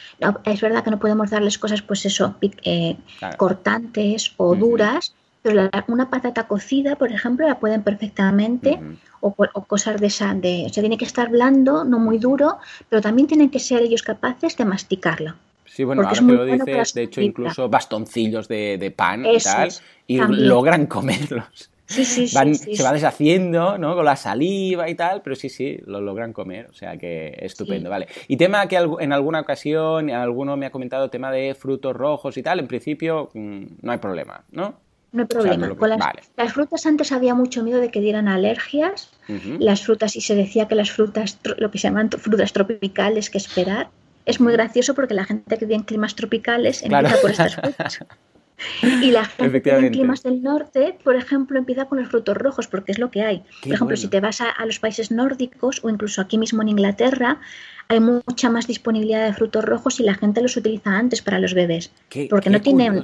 es verdad que no podemos darles cosas, pues eso, eh, cortantes o duras, pero una patata cocida, por ejemplo, la pueden perfectamente, o, cosas de esa, de, o sea, tiene que estar blando, no muy duro, pero también tienen que ser ellos capaces de masticarlo. Sí, bueno, ahora que lo dices, de hecho, incluso bastoncillos de, pan y tal, y logran comerlos. Sí, sí, sí, se va deshaciendo, ¿no? Con la saliva y tal, pero sí, sí, lo logran comer, o sea que estupendo, vale. Y tema que en alguna ocasión, alguno me ha comentado tema de frutos rojos y tal, en principio mm, no hay problema, ¿no? No hay problema. las, frutas antes había mucho miedo de que dieran alergias. Las frutas, y se decía que las frutas, lo que se llaman frutas tropicales, que esperar. Es muy gracioso porque la gente que vive en climas tropicales empieza por estas frutas. Y la gente que vive en climas del norte, por ejemplo, empieza con los frutos rojos, porque es lo que hay. por ejemplo, si te vas a, los países nórdicos o incluso aquí mismo en Inglaterra, hay mucha más disponibilidad de frutos rojos y la gente los utiliza antes para los bebés. porque no tienen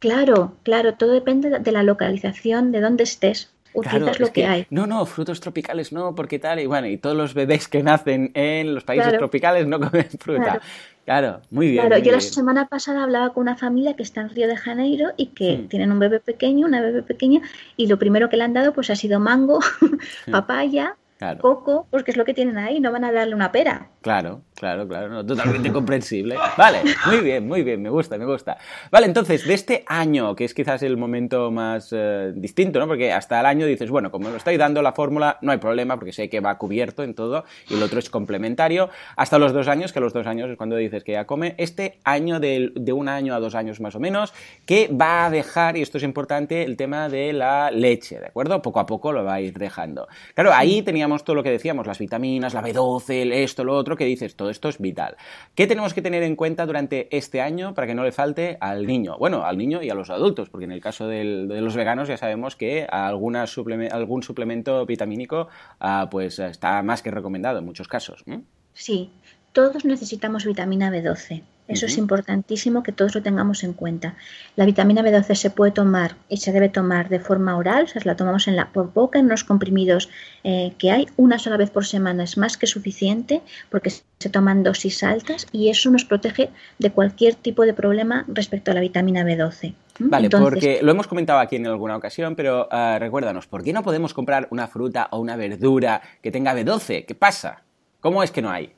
Claro, claro, todo depende de la localización, de dónde estés. Utilizas lo que, hay. No, no, frutos tropicales no, porque tal, y bueno, y todos los bebés que nacen en los países tropicales no comen fruta. Claro, muy bien. Claro, yo la semana pasada hablaba con una familia que está en Río de Janeiro y que tienen un bebé pequeño, una bebé pequeña, y lo primero que le han dado pues ha sido mango, papaya, coco, porque es lo que tienen ahí, no van a darle una pera. Claro, claro, claro, totalmente comprensible. Vale, muy bien, muy bien, me gusta, me gusta. Vale, entonces, de este año, que es quizás el momento más eh, distinto, ¿no? Porque hasta el año dices, bueno, como me estoy dando la fórmula, no hay problema, porque sé que va cubierto en todo, y el otro es complementario. Hasta los dos años, que los dos años es cuando dices que ya come. Este año, de, un año a dos años más o menos, que va a dejar, y esto es importante, el tema de la leche, ¿de acuerdo? Poco a poco lo va a ir dejando. Claro, ahí teníamos todo lo que decíamos, las vitaminas, la B12, esto, lo otro que dices, todo esto es vital. ¿Qué tenemos que tener en cuenta durante este año para que no le falte al niño? Bueno, al niño y a los adultos, porque en el caso de los veganos ya sabemos que algún suplemento vitamínico ah, pues está más que recomendado en muchos casos. Sí, todos necesitamos vitamina B12. Eso es importantísimo que todos lo tengamos en cuenta. La vitamina B12 se puede tomar y se debe tomar de forma oral, o sea, la tomamos en la, por boca en los comprimidos eh, que hay una sola vez por semana es más que suficiente porque se toman dosis altas y eso nos protege de cualquier tipo de problema respecto a la vitamina B12. Vale, porque lo hemos comentado aquí en alguna ocasión, pero ah, recuérdanos, ¿por qué no podemos comprar una fruta o una verdura que tenga B12? ¿Qué pasa? ¿Cómo es que no hay?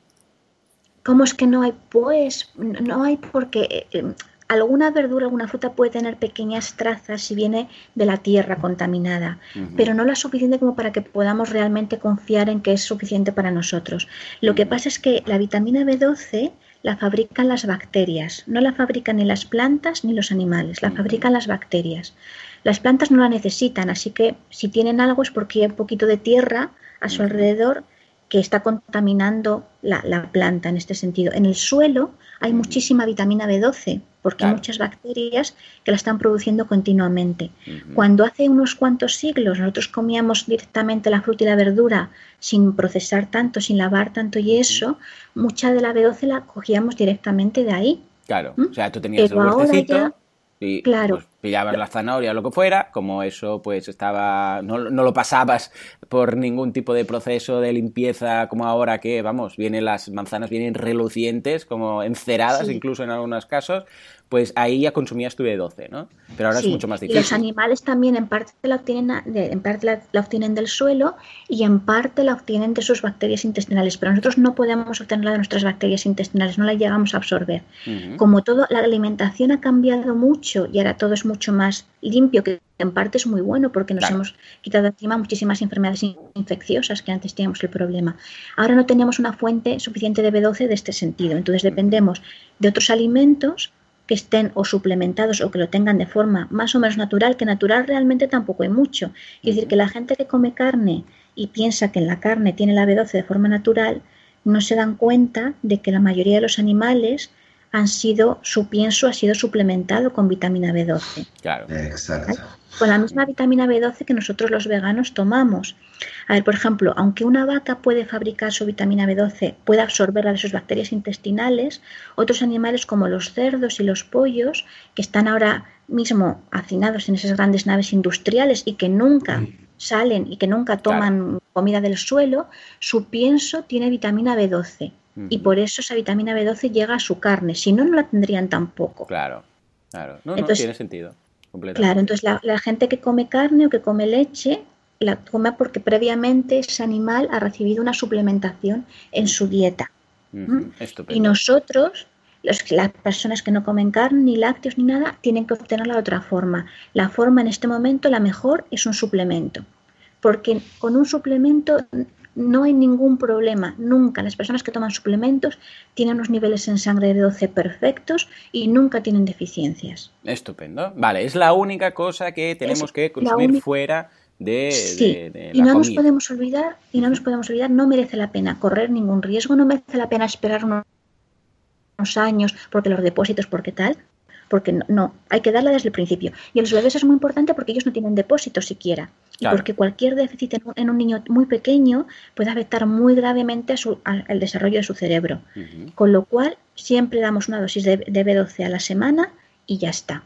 ¿Cómo es que no hay? Pues no hay porque eh, alguna verdura, alguna fruta puede tener pequeñas trazas si viene de la tierra contaminada, pero no la suficiente como para que podamos realmente confiar en que es suficiente para nosotros. Lo que pasa es que la vitamina B12 la fabrican las bacterias, no la fabrican ni las plantas ni los animales, la fabrican las bacterias. Las plantas no la necesitan, así que si tienen algo es porque hay un poquito de tierra a su alrededor que está contaminando la, planta en este sentido. En el suelo hay muchísima vitamina B12 porque hay muchas bacterias que la están produciendo continuamente. Cuando hace unos cuantos siglos nosotros comíamos directamente la fruta y la verdura sin procesar tanto, sin lavar tanto y eso, mucha de la B12 la cogíamos directamente de ahí. Claro, ¿Mm? o sea, tú tenías el huertecito y claro. Pues, pillabas la zanahoria o lo que fuera, como eso pues estaba, no, no, lo pasabas por ningún tipo de proceso de limpieza como ahora que, vamos, vienen las manzanas, vienen relucientes, como enceradas incluso en algunos casos, pues ahí ya consumías tu B12, ¿no? Pero ahora es mucho más difícil. Y los animales también en parte la obtienen, en parte la, obtienen del suelo y en parte la obtienen de sus bacterias intestinales, pero nosotros no podemos obtenerla de nuestras bacterias intestinales, no la llegamos a absorber. Como todo, la alimentación ha cambiado mucho y ahora todo es mucho más limpio, que en parte es muy bueno porque nos hemos quitado encima muchísimas enfermedades infecciosas que antes teníamos el problema. Ahora no tenemos una fuente suficiente de B12 de este sentido, entonces dependemos de otros alimentos que estén o suplementados o que lo tengan de forma más o menos natural, que natural realmente tampoco hay mucho. Es decir, que la gente que come carne y piensa que en la carne tiene la B12 de forma natural, no se dan cuenta de que la mayoría de los animales han sido, su pienso ha sido suplementado con vitamina B12. Claro. Exacto. Con la misma vitamina B12 que nosotros los veganos tomamos. A ver, por ejemplo, aunque una vaca puede fabricar su vitamina B12, puede absorberla de sus bacterias intestinales, otros animales como los cerdos y los pollos, que están ahora mismo hacinados en esas grandes naves industriales y que nunca mm. salen y que nunca toman comida del suelo, su pienso tiene vitamina B12 y por eso esa vitamina B12 llega a su carne, si no, no la tendrían tampoco. Claro, claro, no, no tiene sentido. Claro, entonces la, gente que come carne o que come leche la come porque previamente ese animal ha recibido una suplementación en su dieta. ¿Mm? Y nosotros, los, las personas que no comen carne, ni lácteos, ni nada, tienen que obtenerla de otra forma. La forma en este momento, la mejor, es un suplemento. Porque con un suplemento no hay ningún problema, nunca. Las personas que toman suplementos tienen unos niveles en sangre de 12 perfectos y nunca tienen deficiencias. Estupendo. Vale, es la única cosa que tenemos que consumir fuera de, sí. y no nos podemos olvidar y no nos podemos olvidar no merece la pena correr ningún riesgo no merece la pena esperar unos, años porque los depósitos porque tal porque no, hay que darla desde el principio y a los bebés es muy importante porque ellos no tienen depósitos siquiera porque cualquier déficit en un, niño muy pequeño puede afectar muy gravemente al desarrollo de su cerebro. Con lo cual, siempre damos una dosis de, B12 a la semana y ya está.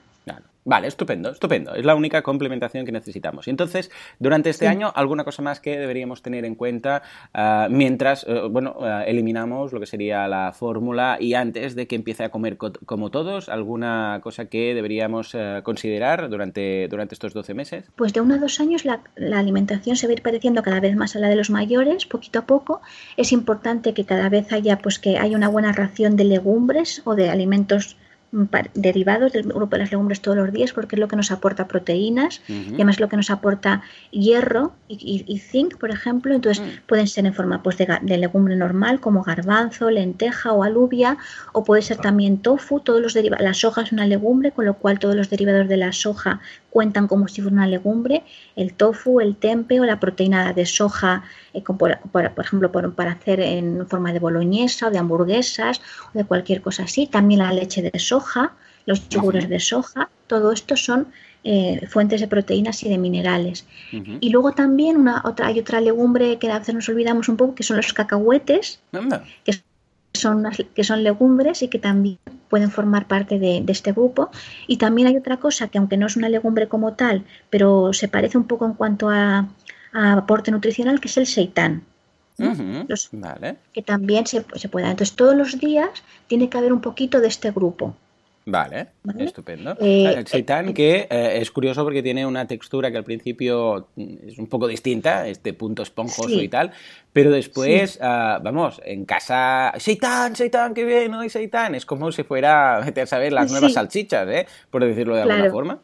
Vale, estupendo, estupendo. Es la única complementación que necesitamos. Y entonces, durante este año, ¿alguna cosa más que deberíamos tener en cuenta ah, mientras, eh, bueno, ah, eliminamos lo que sería la fórmula y antes de que empiece a comer como todos? ¿Alguna cosa que deberíamos eh, considerar durante, durante estos 12 meses? Pues de uno a dos años la, la alimentación se va a ir pareciendo cada vez más a la de los mayores, poquito a poco. Es importante que cada vez haya, pues que haya una buena ración de legumbres o de alimentos derivados del grupo de las legumbres todos los días porque es lo que nos aporta proteínas y además es lo que nos aporta hierro y, zinc, por ejemplo. Entonces mm. pueden ser en forma pues, de, legumbre normal como garbanzo, lenteja o alubia o puede ser también tofu. Todos los derivados, la soja es una legumbre, con lo cual todos los derivados de la soja cuentan como si fuera una legumbre. El tofu, el tempe o la proteína de soja, eh, por, ejemplo, para hacer en forma de boloñesa o de hamburguesas o de cualquier cosa así. También la leche de soja los yogures de soja, todo esto son eh, fuentes de proteínas y de minerales. Y luego también una, otra, hay otra legumbre que a veces nos olvidamos un poco, que son los cacahuetes, que son, que son legumbres y que también pueden formar parte de, este grupo. Y también hay otra cosa que aunque no es una legumbre como tal, pero se parece un poco en cuanto a, aporte nutricional, que es el seitán. Que también se, se puede. Entonces todos los días tiene que haber un poquito de este grupo. Vale, estupendo. Eh, el seitán que eh, es curioso porque tiene una textura que al principio es un poco distinta, este punto esponjoso y tal, pero después, ah, vamos, en casa, seitán, seitán, qué bien, hoy seitán, es como si fuera, a saber, las nuevas salchichas, ¿eh? por decirlo de alguna forma.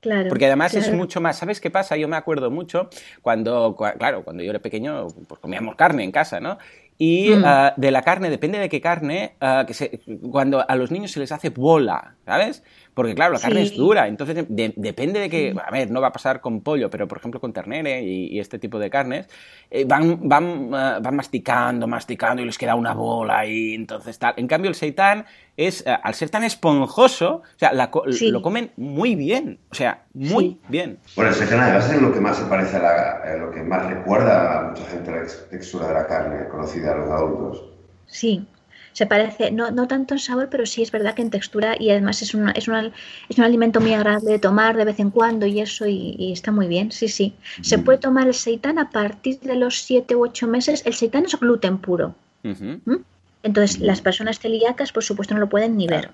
Claro, Porque además es mucho más, ¿sabes qué pasa? Yo me acuerdo mucho cuando, claro, cuando yo era pequeño, pues comíamos carne en casa, ¿no? Y mm. ah, de la carne, depende de qué carne, ah, que se, cuando a los niños se les hace bola, ¿sabes? Porque claro, la carne es dura, entonces depende de que, a ver, no va a pasar con pollo, pero por ejemplo con ternere y, este tipo de carnes, eh, van, van, ah, van masticando, masticando y les queda una bola y entonces tal. En cambio el seitán es, eh, al ser tan esponjoso, o sea, lo comen muy bien, o sea, muy bien. Bueno, el seitán además es lo que más se parece a, lo que más recuerda a mucha gente la textura de la carne conocida a los adultos. Sí, se parece, no, no tanto en sabor, pero sí es verdad que en textura y además es, una, es, una, es un alimento muy agradable de tomar de vez en cuando y eso y, está muy bien, sí, sí. Se puede tomar el seitán a partir de los 7 u 8 meses. El seitán es gluten puro. ¿Mm? Entonces, las personas celíacas, por supuesto, no lo pueden ni ver.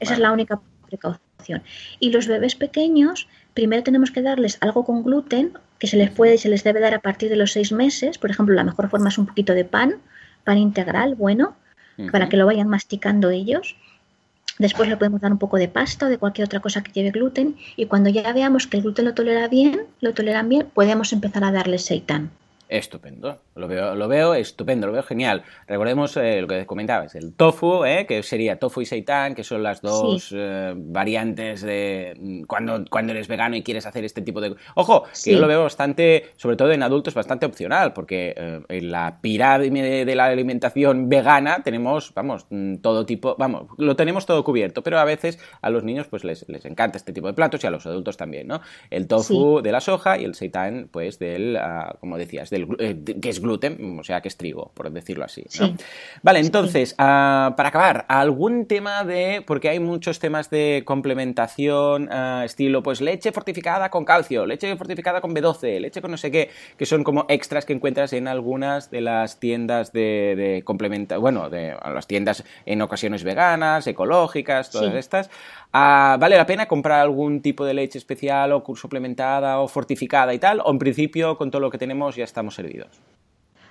Esa es la única precaución. Y los bebés pequeños, primero tenemos que darles algo con gluten, que se les puede y se les debe dar a partir de los 6 meses. Por ejemplo, la mejor forma es un poquito de pan, pan integral, bueno para que lo vayan masticando ellos. Después le podemos dar un poco de pasta o de cualquier otra cosa que lleve gluten y cuando ya veamos que el gluten lo tolera bien, lo toleran bien, podemos empezar a darle seitan. Estupendo. Lo veo, lo veo estupendo, lo veo genial. Recordemos eh, lo que comentabas, el tofu, eh, que sería tofu y seitan, que son las dos eh, variantes de mm, cuando, cuando eres vegano y quieres hacer este tipo de... Ojo, que yo lo veo bastante, sobre todo en adultos, bastante opcional, porque en la pirámide de la alimentación vegana tenemos, vamos, mm, todo tipo, vamos, lo tenemos todo cubierto, pero a veces a los niños pues les, encanta este tipo de platos y a los adultos también, ¿no? El tofu de la soja y el seitan, pues del, ah, como decías, del, que es gluten, o sea que es trigo, por decirlo así. Vale, entonces, ah, para acabar, algún tema de, porque hay muchos temas de complementación, ah, estilo, pues leche fortificada con calcio, leche fortificada con B12, leche con no sé qué, que son como extras que encuentras en algunas de las tiendas de, de complementación, bueno, de las tiendas en ocasiones veganas, ecológicas, todas estas. Ah, ¿Vale la pena comprar algún tipo de leche especial o suplementada o fortificada y tal? ¿O en principio con todo lo que tenemos ya estamos servidos?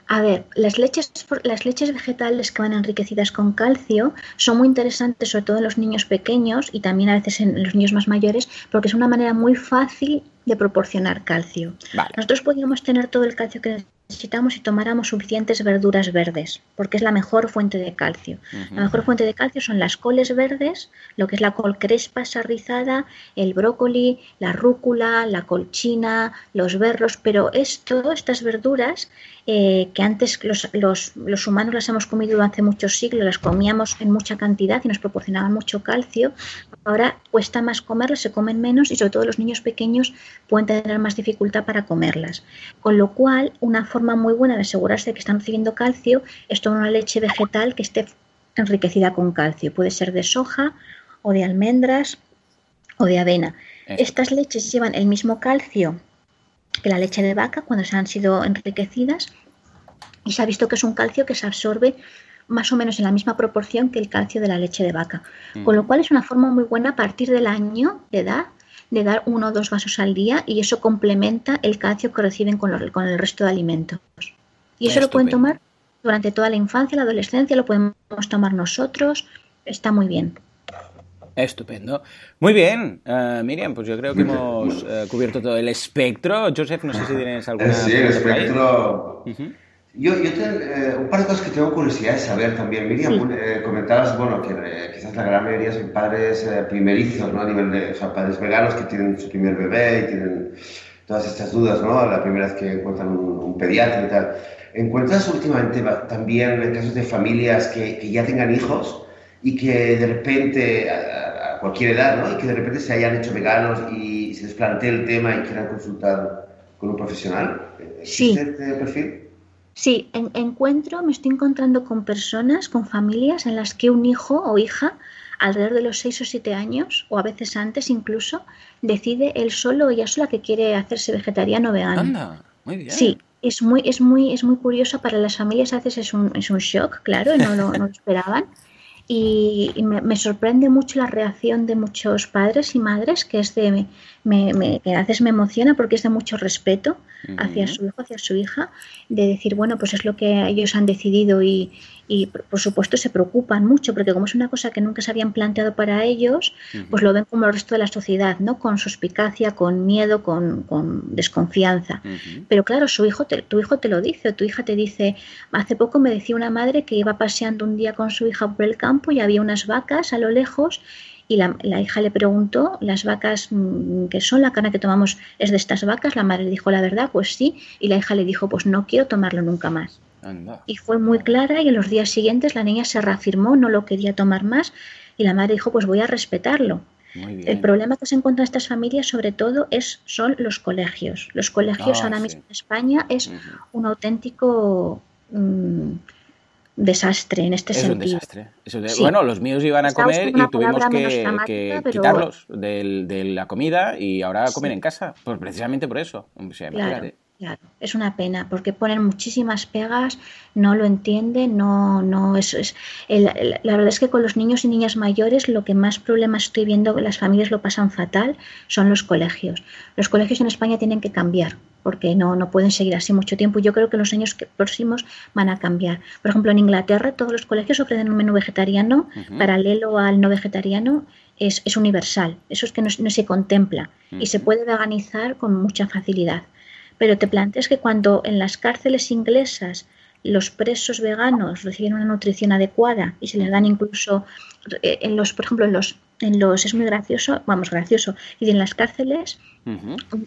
A ver, las leches, las leches vegetales que van enriquecidas con calcio son muy interesantes, sobre todo en los niños pequeños y también a veces en los niños más mayores, porque es una manera muy fácil de proporcionar calcio. Nosotros podríamos tener todo el calcio que necesitamos si tomáramos suficientes verduras verdes, porque es la mejor fuente de calcio. La mejor fuente de calcio son las coles verdes, lo que es la col crespa sarrizada, el brócoli, la rúcula, la colchina, los berros, pero esto, estas verduras eh, que antes los, los, los, humanos las hemos comido hace muchos siglos, las comíamos en mucha cantidad y nos proporcionaban mucho calcio, ahora cuesta más comerlas, se comen menos y sobre todo los niños pequeños pueden tener más dificultad para comerlas. Con lo cual, una forma muy buena de asegurarse de que están recibiendo calcio es tomar una leche vegetal que esté enriquecida con calcio. Puede ser de soja o de almendras o de avena. Estas leches llevan el mismo calcio que la leche de vaca cuando se han sido enriquecidas y se ha visto que es un calcio que se absorbe más o menos en la misma proporción que el calcio de la leche de vaca. Con lo cual es una forma muy buena a partir del año de edad de dar uno o dos vasos al día y eso complementa el calcio que reciben con, el resto de alimentos. Y eso lo pueden tomar durante toda la infancia, la adolescencia, lo podemos tomar nosotros, está muy bien. Estupendo. Muy bien, uh, Miriam, pues yo creo que hemos uh, cubierto todo el espectro. Joseph, no sé si tienes alguna. Sí, el espectro. Yo, yo eh, un par de cosas que tengo curiosidad de saber también. Miriam, eh, comentabas, bueno, que eh, quizás la gran mayoría son padres primerizos, ¿no? A nivel de, o sea, padres veganos que tienen su primer bebé y tienen todas estas dudas, ¿no? La primera vez que encuentran un, pediatra y tal. ¿Encuentras últimamente también casos de familias que, que, ya tengan hijos y que de repente, a, cualquier edad, ¿no? Y que de repente se hayan hecho veganos y se les plantee el tema y quieran consultar con un profesional? ¿Existe sí. este perfil? Sí, en, encuentro, me estoy encontrando con personas, con familias en las que un hijo o hija, alrededor de los 6 o 7 años, o a veces antes incluso, decide él solo o ella sola que quiere hacerse vegetariano o vegano. Anda, muy bien. Sí, es muy, es muy, es muy curioso para las familias, a veces es un, es un shock, claro, no lo, no lo esperaban y, me, sorprende mucho la reacción de muchos padres y madres que es de me, me, a veces me emociona porque es de mucho respeto hacia su hijo, hacia su hija, de decir, bueno, pues es lo que ellos han decidido y, y por supuesto se preocupan mucho porque como es una cosa que nunca se habían planteado para ellos, pues lo ven como el resto de la sociedad, ¿no? Con suspicacia, con miedo, con, desconfianza. Pero claro, su hijo tu hijo te lo dice, o tu hija te dice, hace poco me decía una madre que iba paseando un día con su hija por el campo y había unas vacas a lo lejos y la, la, hija le preguntó, ¿las vacas mm, que son? ¿La carne que tomamos es de estas vacas? La madre dijo la verdad, pues sí. Y la hija le dijo, pues no quiero tomarlo nunca más. Y fue muy clara y en los días siguientes la niña se reafirmó, no lo quería tomar más y la madre dijo, pues voy a respetarlo. El problema que se encuentra en estas familias, sobre todo, es, son los colegios. Los colegios ah, ahora mismo en España es un auténtico mm, desastre en este sentido. Bueno, los míos iban a comer y tuvimos que, quitarlos de la comida y ahora comen en casa. Pues precisamente por eso. O sea, Claro, es una pena porque ponen muchísimas pegas, no lo entienden, no, no, eso es. la verdad es que con los niños y niñas mayores lo que más problemas estoy viendo que las familias lo pasan fatal son los colegios. Los colegios en España tienen que cambiar porque no, no pueden seguir así mucho tiempo. Yo creo que los años próximos van a cambiar. Por ejemplo, en Inglaterra todos los colegios ofrecen un menú vegetariano paralelo al no vegetariano. Es, es universal, eso es que no, se contempla y se puede veganizar con mucha facilidad. Pero te planteas que cuando en las cárceles inglesas los presos veganos reciben una nutrición adecuada y se les dan incluso eh, en los por ejemplo en los en los es muy gracioso vamos gracioso. Y en las cárceles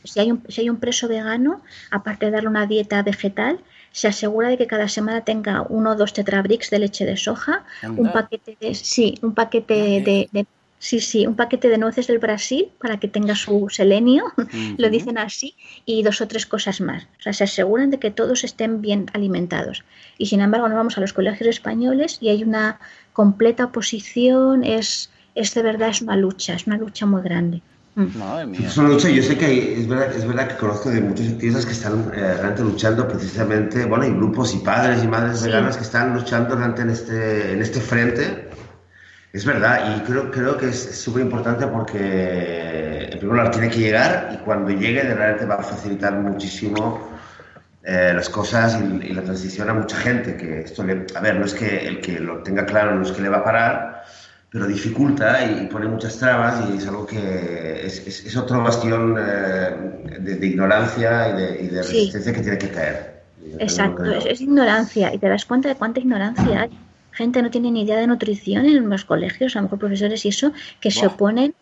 si hay un si hay un preso vegano aparte de darle una dieta vegetal se asegura de que cada semana tenga uno o dos tetrabricks de leche de soja un paquete de sí un paquete de Sí, sí, un paquete de nueces del Brasil para que tenga su selenio, lo dicen así, y dos o tres cosas más. O sea, se aseguran de que todos estén bien alimentados. Y sin embargo, nos vamos a los colegios españoles y hay una completa oposición, es, es de verdad, es una lucha, es una lucha muy grande. Mm. Madre mía. Es una lucha, yo sé que es verdad, es verdad que conozco de muchos activistas que están eh, realmente luchando precisamente, bueno, hay grupos y padres y madres veganas que están luchando realmente en este, en este frente es verdad, y creo, creo que es súper importante porque en primer lugar tiene que llegar y cuando llegue de realmente va a facilitar muchísimo eh, las cosas y, la transición a mucha gente. Que esto a ver, no es que el que lo tenga claro no es que le va a parar, pero dificulta y, pone muchas trabas y es algo que es, es, otro bastión eh, de, ignorancia y de, resistencia que tiene que caer. Exacto, es ignorancia. Y te das cuenta de cuánta ignorancia hay gente no tiene ni idea de nutrición en los colegios, a lo mejor profesores y eso, que se oponen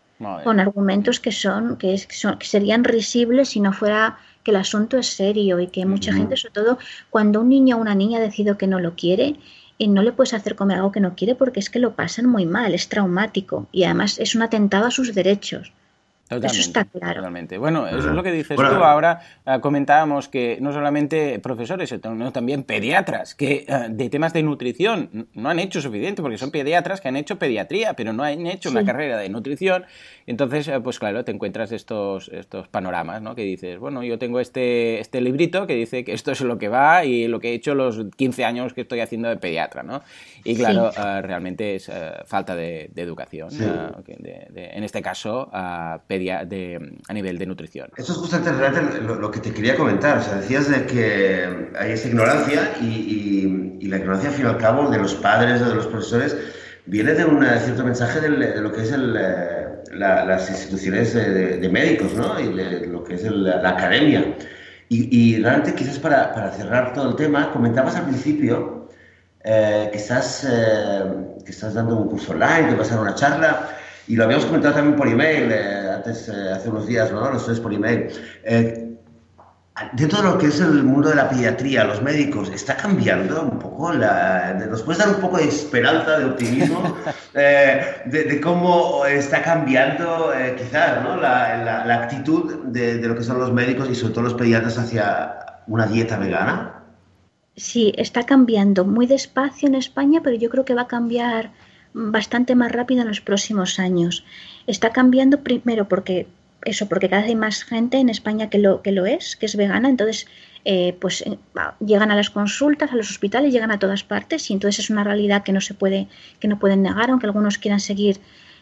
con argumentos que son, que, son, que serían risibles si no fuera que el asunto es serio y que mucha gente, sobre todo cuando un niño o una niña decide que no lo quiere, y no le puedes hacer comer algo que no quiere porque es que lo pasan muy mal, es traumático y además es un atentado a sus derechos. Eso está claro. Totalmente. Bueno, eso es lo que dices tú. Ahora eh, comentábamos que no solamente profesores, sino también pediatras, que eh, de temas de nutrición no han hecho suficiente, porque son pediatras que han hecho pediatría, pero no han hecho una carrera de nutrición. Entonces, eh, pues claro, te encuentras estos, estos panoramas, ¿no? Que dices, bueno, yo tengo este, este librito que dice que esto es lo que va y lo que he hecho los 15 años que estoy haciendo de pediatra, ¿no? Y claro, realmente es falta de, educación, en este caso, a de, a nivel de nutrición. Eso es justamente lo, que te quería comentar. O sea, decías de que hay esa ignorancia y, la ignorancia, al fin y al cabo, de los padres o de los profesores, viene de un cierto mensaje de, lo que es el, eh, las instituciones de, médicos, ¿no? Y de lo que es la academia. Y, realmente, quizás para, para, cerrar todo el tema, comentabas al principio eh, que, estás, eh, que estás dando un curso online, que vas a dar una charla. Y lo habíamos comentado también por email, eh, antes, eh, hace unos días, ¿no? Los tres por email. Eh, dentro de lo que es el mundo de la pediatría, los médicos, ¿está cambiando un poco? La, ¿Nos puedes dar un poco de esperanza, de optimismo, de, cómo está cambiando quizás ¿no? la, la, actitud de, de, lo que son los médicos y sobre todo los pediatras hacia una dieta vegana? Sí, está cambiando muy despacio en España, pero yo creo que va a cambiar bastante más rápido en los próximos años. Está cambiando primero porque eso, porque cada vez hay más gente en España que lo, que lo es, que es vegana, entonces eh, pues eh, llegan a las consultas, a los hospitales, llegan a todas partes y entonces es una realidad que no se puede, que no pueden negar, aunque algunos quieran seguir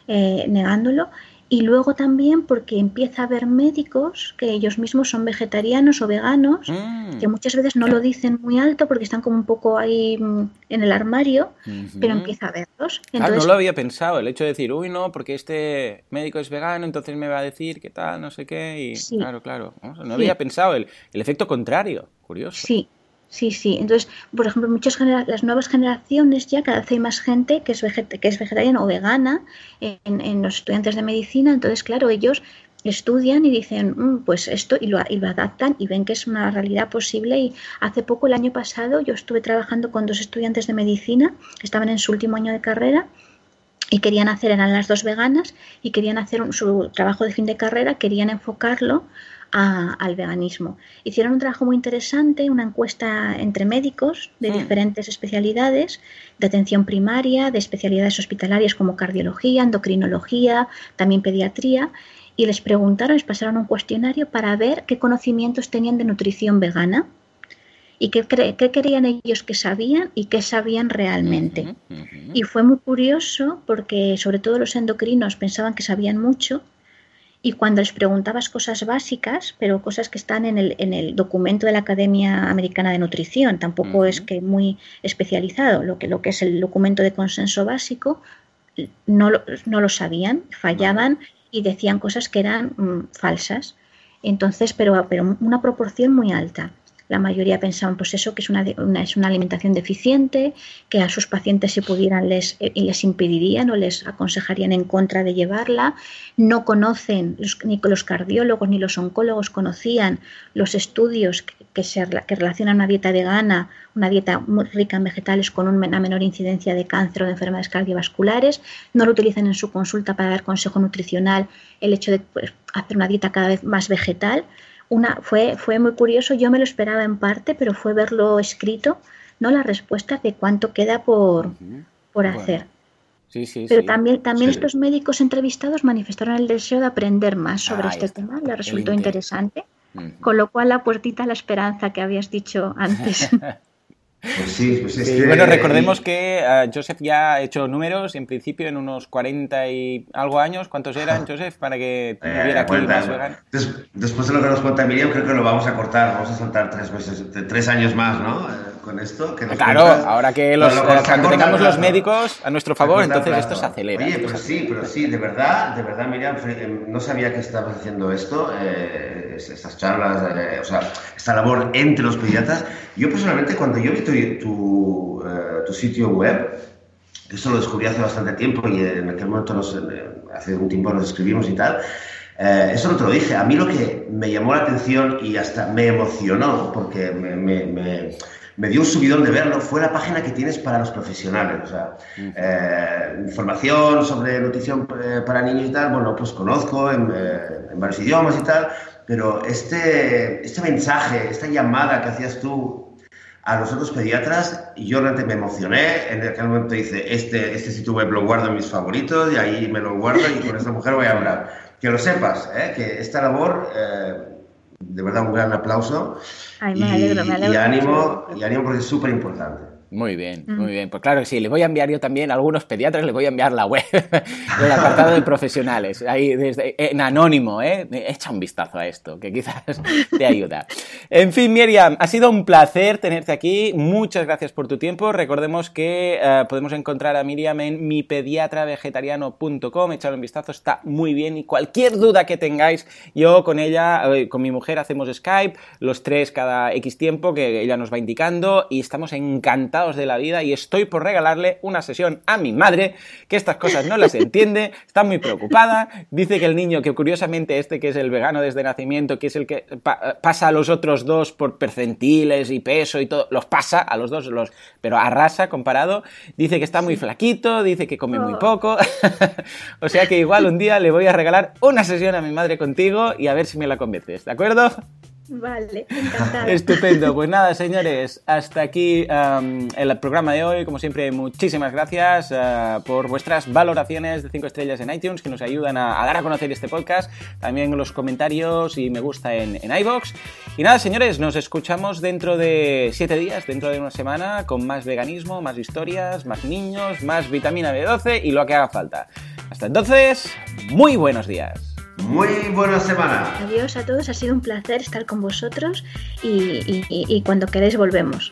eh, negándolo. Y luego también porque empieza a haber médicos que ellos mismos son vegetarianos o veganos, mm. que muchas veces no lo dicen muy alto porque están como un poco ahí mm, en el armario, pero empieza a verlos. Ah, no lo había pensado, el hecho de decir, uy, no, porque este médico es vegano, entonces me va a decir qué tal, no sé qué. Y claro, claro. No, había pensado el, el efecto contrario, curioso. Sí, Sí, sí. Entonces, por ejemplo, muchas las nuevas generaciones ya cada vez hay más gente que es, que es vegetariana o vegana en, los estudiantes de medicina. Entonces, claro, ellos estudian y dicen, mm, pues esto, y lo, adaptan y ven que es una realidad posible. Y hace poco, el año pasado, yo estuve trabajando con dos estudiantes de medicina, estaban en su último año de carrera y querían hacer, eran las dos veganas, y querían hacer su trabajo de fin de carrera, querían enfocarlo al veganismo. Hicieron un trabajo muy interesante, una encuesta entre médicos de mm. diferentes especialidades, de atención primaria, de especialidades hospitalarias como cardiología, endocrinología, también pediatría, y les preguntaron, les pasaron un cuestionario para ver qué conocimientos tenían de nutrición vegana y qué, qué creían ellos que sabían y qué sabían realmente. Y fue muy curioso porque sobre todo los endocrinos pensaban que sabían mucho y cuando les preguntabas cosas básicas, pero cosas que están en el, en el documento de la Academia Americana de Nutrición, tampoco es que muy especializado, lo que, lo que es el documento de consenso básico, no lo, no lo sabían, fallaban y decían cosas que eran mm, falsas. Entonces, pero, pero una proporción muy alta la mayoría pensaban pues eso, que es una, es una alimentación deficiente, que a sus pacientes si pudieran les, eh, les impedirían o les aconsejarían en contra de llevarla. No conocen, ni los cardiólogos ni los oncólogos conocían los estudios que, se, que relacionan una dieta vegana, una dieta muy rica en vegetales con una menor incidencia de cáncer o de enfermedades cardiovasculares. No lo utilizan en su consulta para dar consejo nutricional el hecho de pues, hacer una dieta cada vez más vegetal una, fue, fue muy curioso, yo me lo esperaba en parte, pero fue verlo escrito, ¿no? La respuesta de cuánto queda por, por hacer. Sí, sí, Pero también, también estos médicos entrevistados manifestaron el deseo de aprender más sobre este tema, le resultó interesante, con lo cual la puertita a la esperanza que habías dicho antes. Pues sí, pues Bueno, recordemos que uh, Joseph ya ha hecho números, en principio en unos 40 y algo años. ¿Cuántos eran, Joseph, para que tuviera aquí más después de lo que nos cuenta Miriam, creo que lo vamos a cortar. Vamos a saltar tres, meses, tres años más, ¿no? Eh, con esto. Que claro, ahora que los, cuando tengamos los médicos a nuestro favor, entonces esto se acelera. Oye, pero sí, pero sí, de verdad, de verdad, Miriam, eh, no sabía que estabas haciendo esto, eh, estas charlas, o sea, esta labor entre los pediatras. Yo personalmente, cuando yo vi tu, eh, tu, sitio web, eso lo descubrí hace bastante tiempo y en aquel momento, nos, eh, hace un tiempo nos escribimos y tal, eh, eso no te lo dije. A mí lo que me llamó la atención y hasta me emocionó, porque me, me, me dio un subidón de verlo, fue la página que tienes para los profesionales. O sea, eh, información sobre nutrición eh, para niños y tal, bueno, pues conozco en, en varios idiomas y tal, pero este, este mensaje, esta llamada que hacías tú a los otros pediatras y yo realmente me emocioné. En aquel momento dice, este, este sitio web lo guardo en mis favoritos y ahí me lo guardo y con esta mujer voy a hablar. Que lo sepas, ¿eh? que esta labor, eh, de verdad, un gran aplauso. Ay, me alegro, me alegro. Y ánimo, y ánimo porque es súper importante. Muy bien, muy bien. Pues claro que sí, le voy a enviar yo también a algunos pediatras, le voy a enviar la web del apartado de profesionales, ahí desde, en anónimo, ¿eh? Echa un vistazo a esto, que quizás te ayuda. En fin, Miriam, ha sido un placer tenerte aquí. Muchas gracias por tu tiempo. Recordemos que uh, podemos encontrar a Miriam en mipediatravegetariano.com. Echar un vistazo, está muy bien. Y cualquier duda que tengáis, yo con ella, eh, con mi mujer, hacemos Skype, los tres cada X tiempo, que ella nos va indicando, y estamos encantados de la vida y estoy por regalarle una sesión a mi madre, que estas cosas no las entiende, está muy preocupada, dice que el niño, que curiosamente este que es el vegano desde nacimiento, que es el que pa pasa a los otros dos por percentiles y peso y todo, los pasa a los dos, los, pero arrasa comparado, dice que está muy flaquito, dice que come muy poco, o sea que igual un día le voy a regalar una sesión a mi madre contigo y a ver si me la convences, ¿de acuerdo? Vale. Estupendo. Pues nada, señores, hasta aquí el programa de hoy. Como siempre, muchísimas gracias uh, por vuestras valoraciones de 5 estrellas en iTunes que nos ayudan a, a, dar a conocer este podcast. También los comentarios y me gusta en, en iBox. Y nada, señores, nos escuchamos dentro de 7 días, dentro de una semana, con más veganismo, más historias, más niños, más vitamina B12 y lo que haga falta. Hasta entonces, muy buenos días. Muy buena semana. Adiós a todos, ha sido un placer estar con vosotros y, cuando queráis volvemos.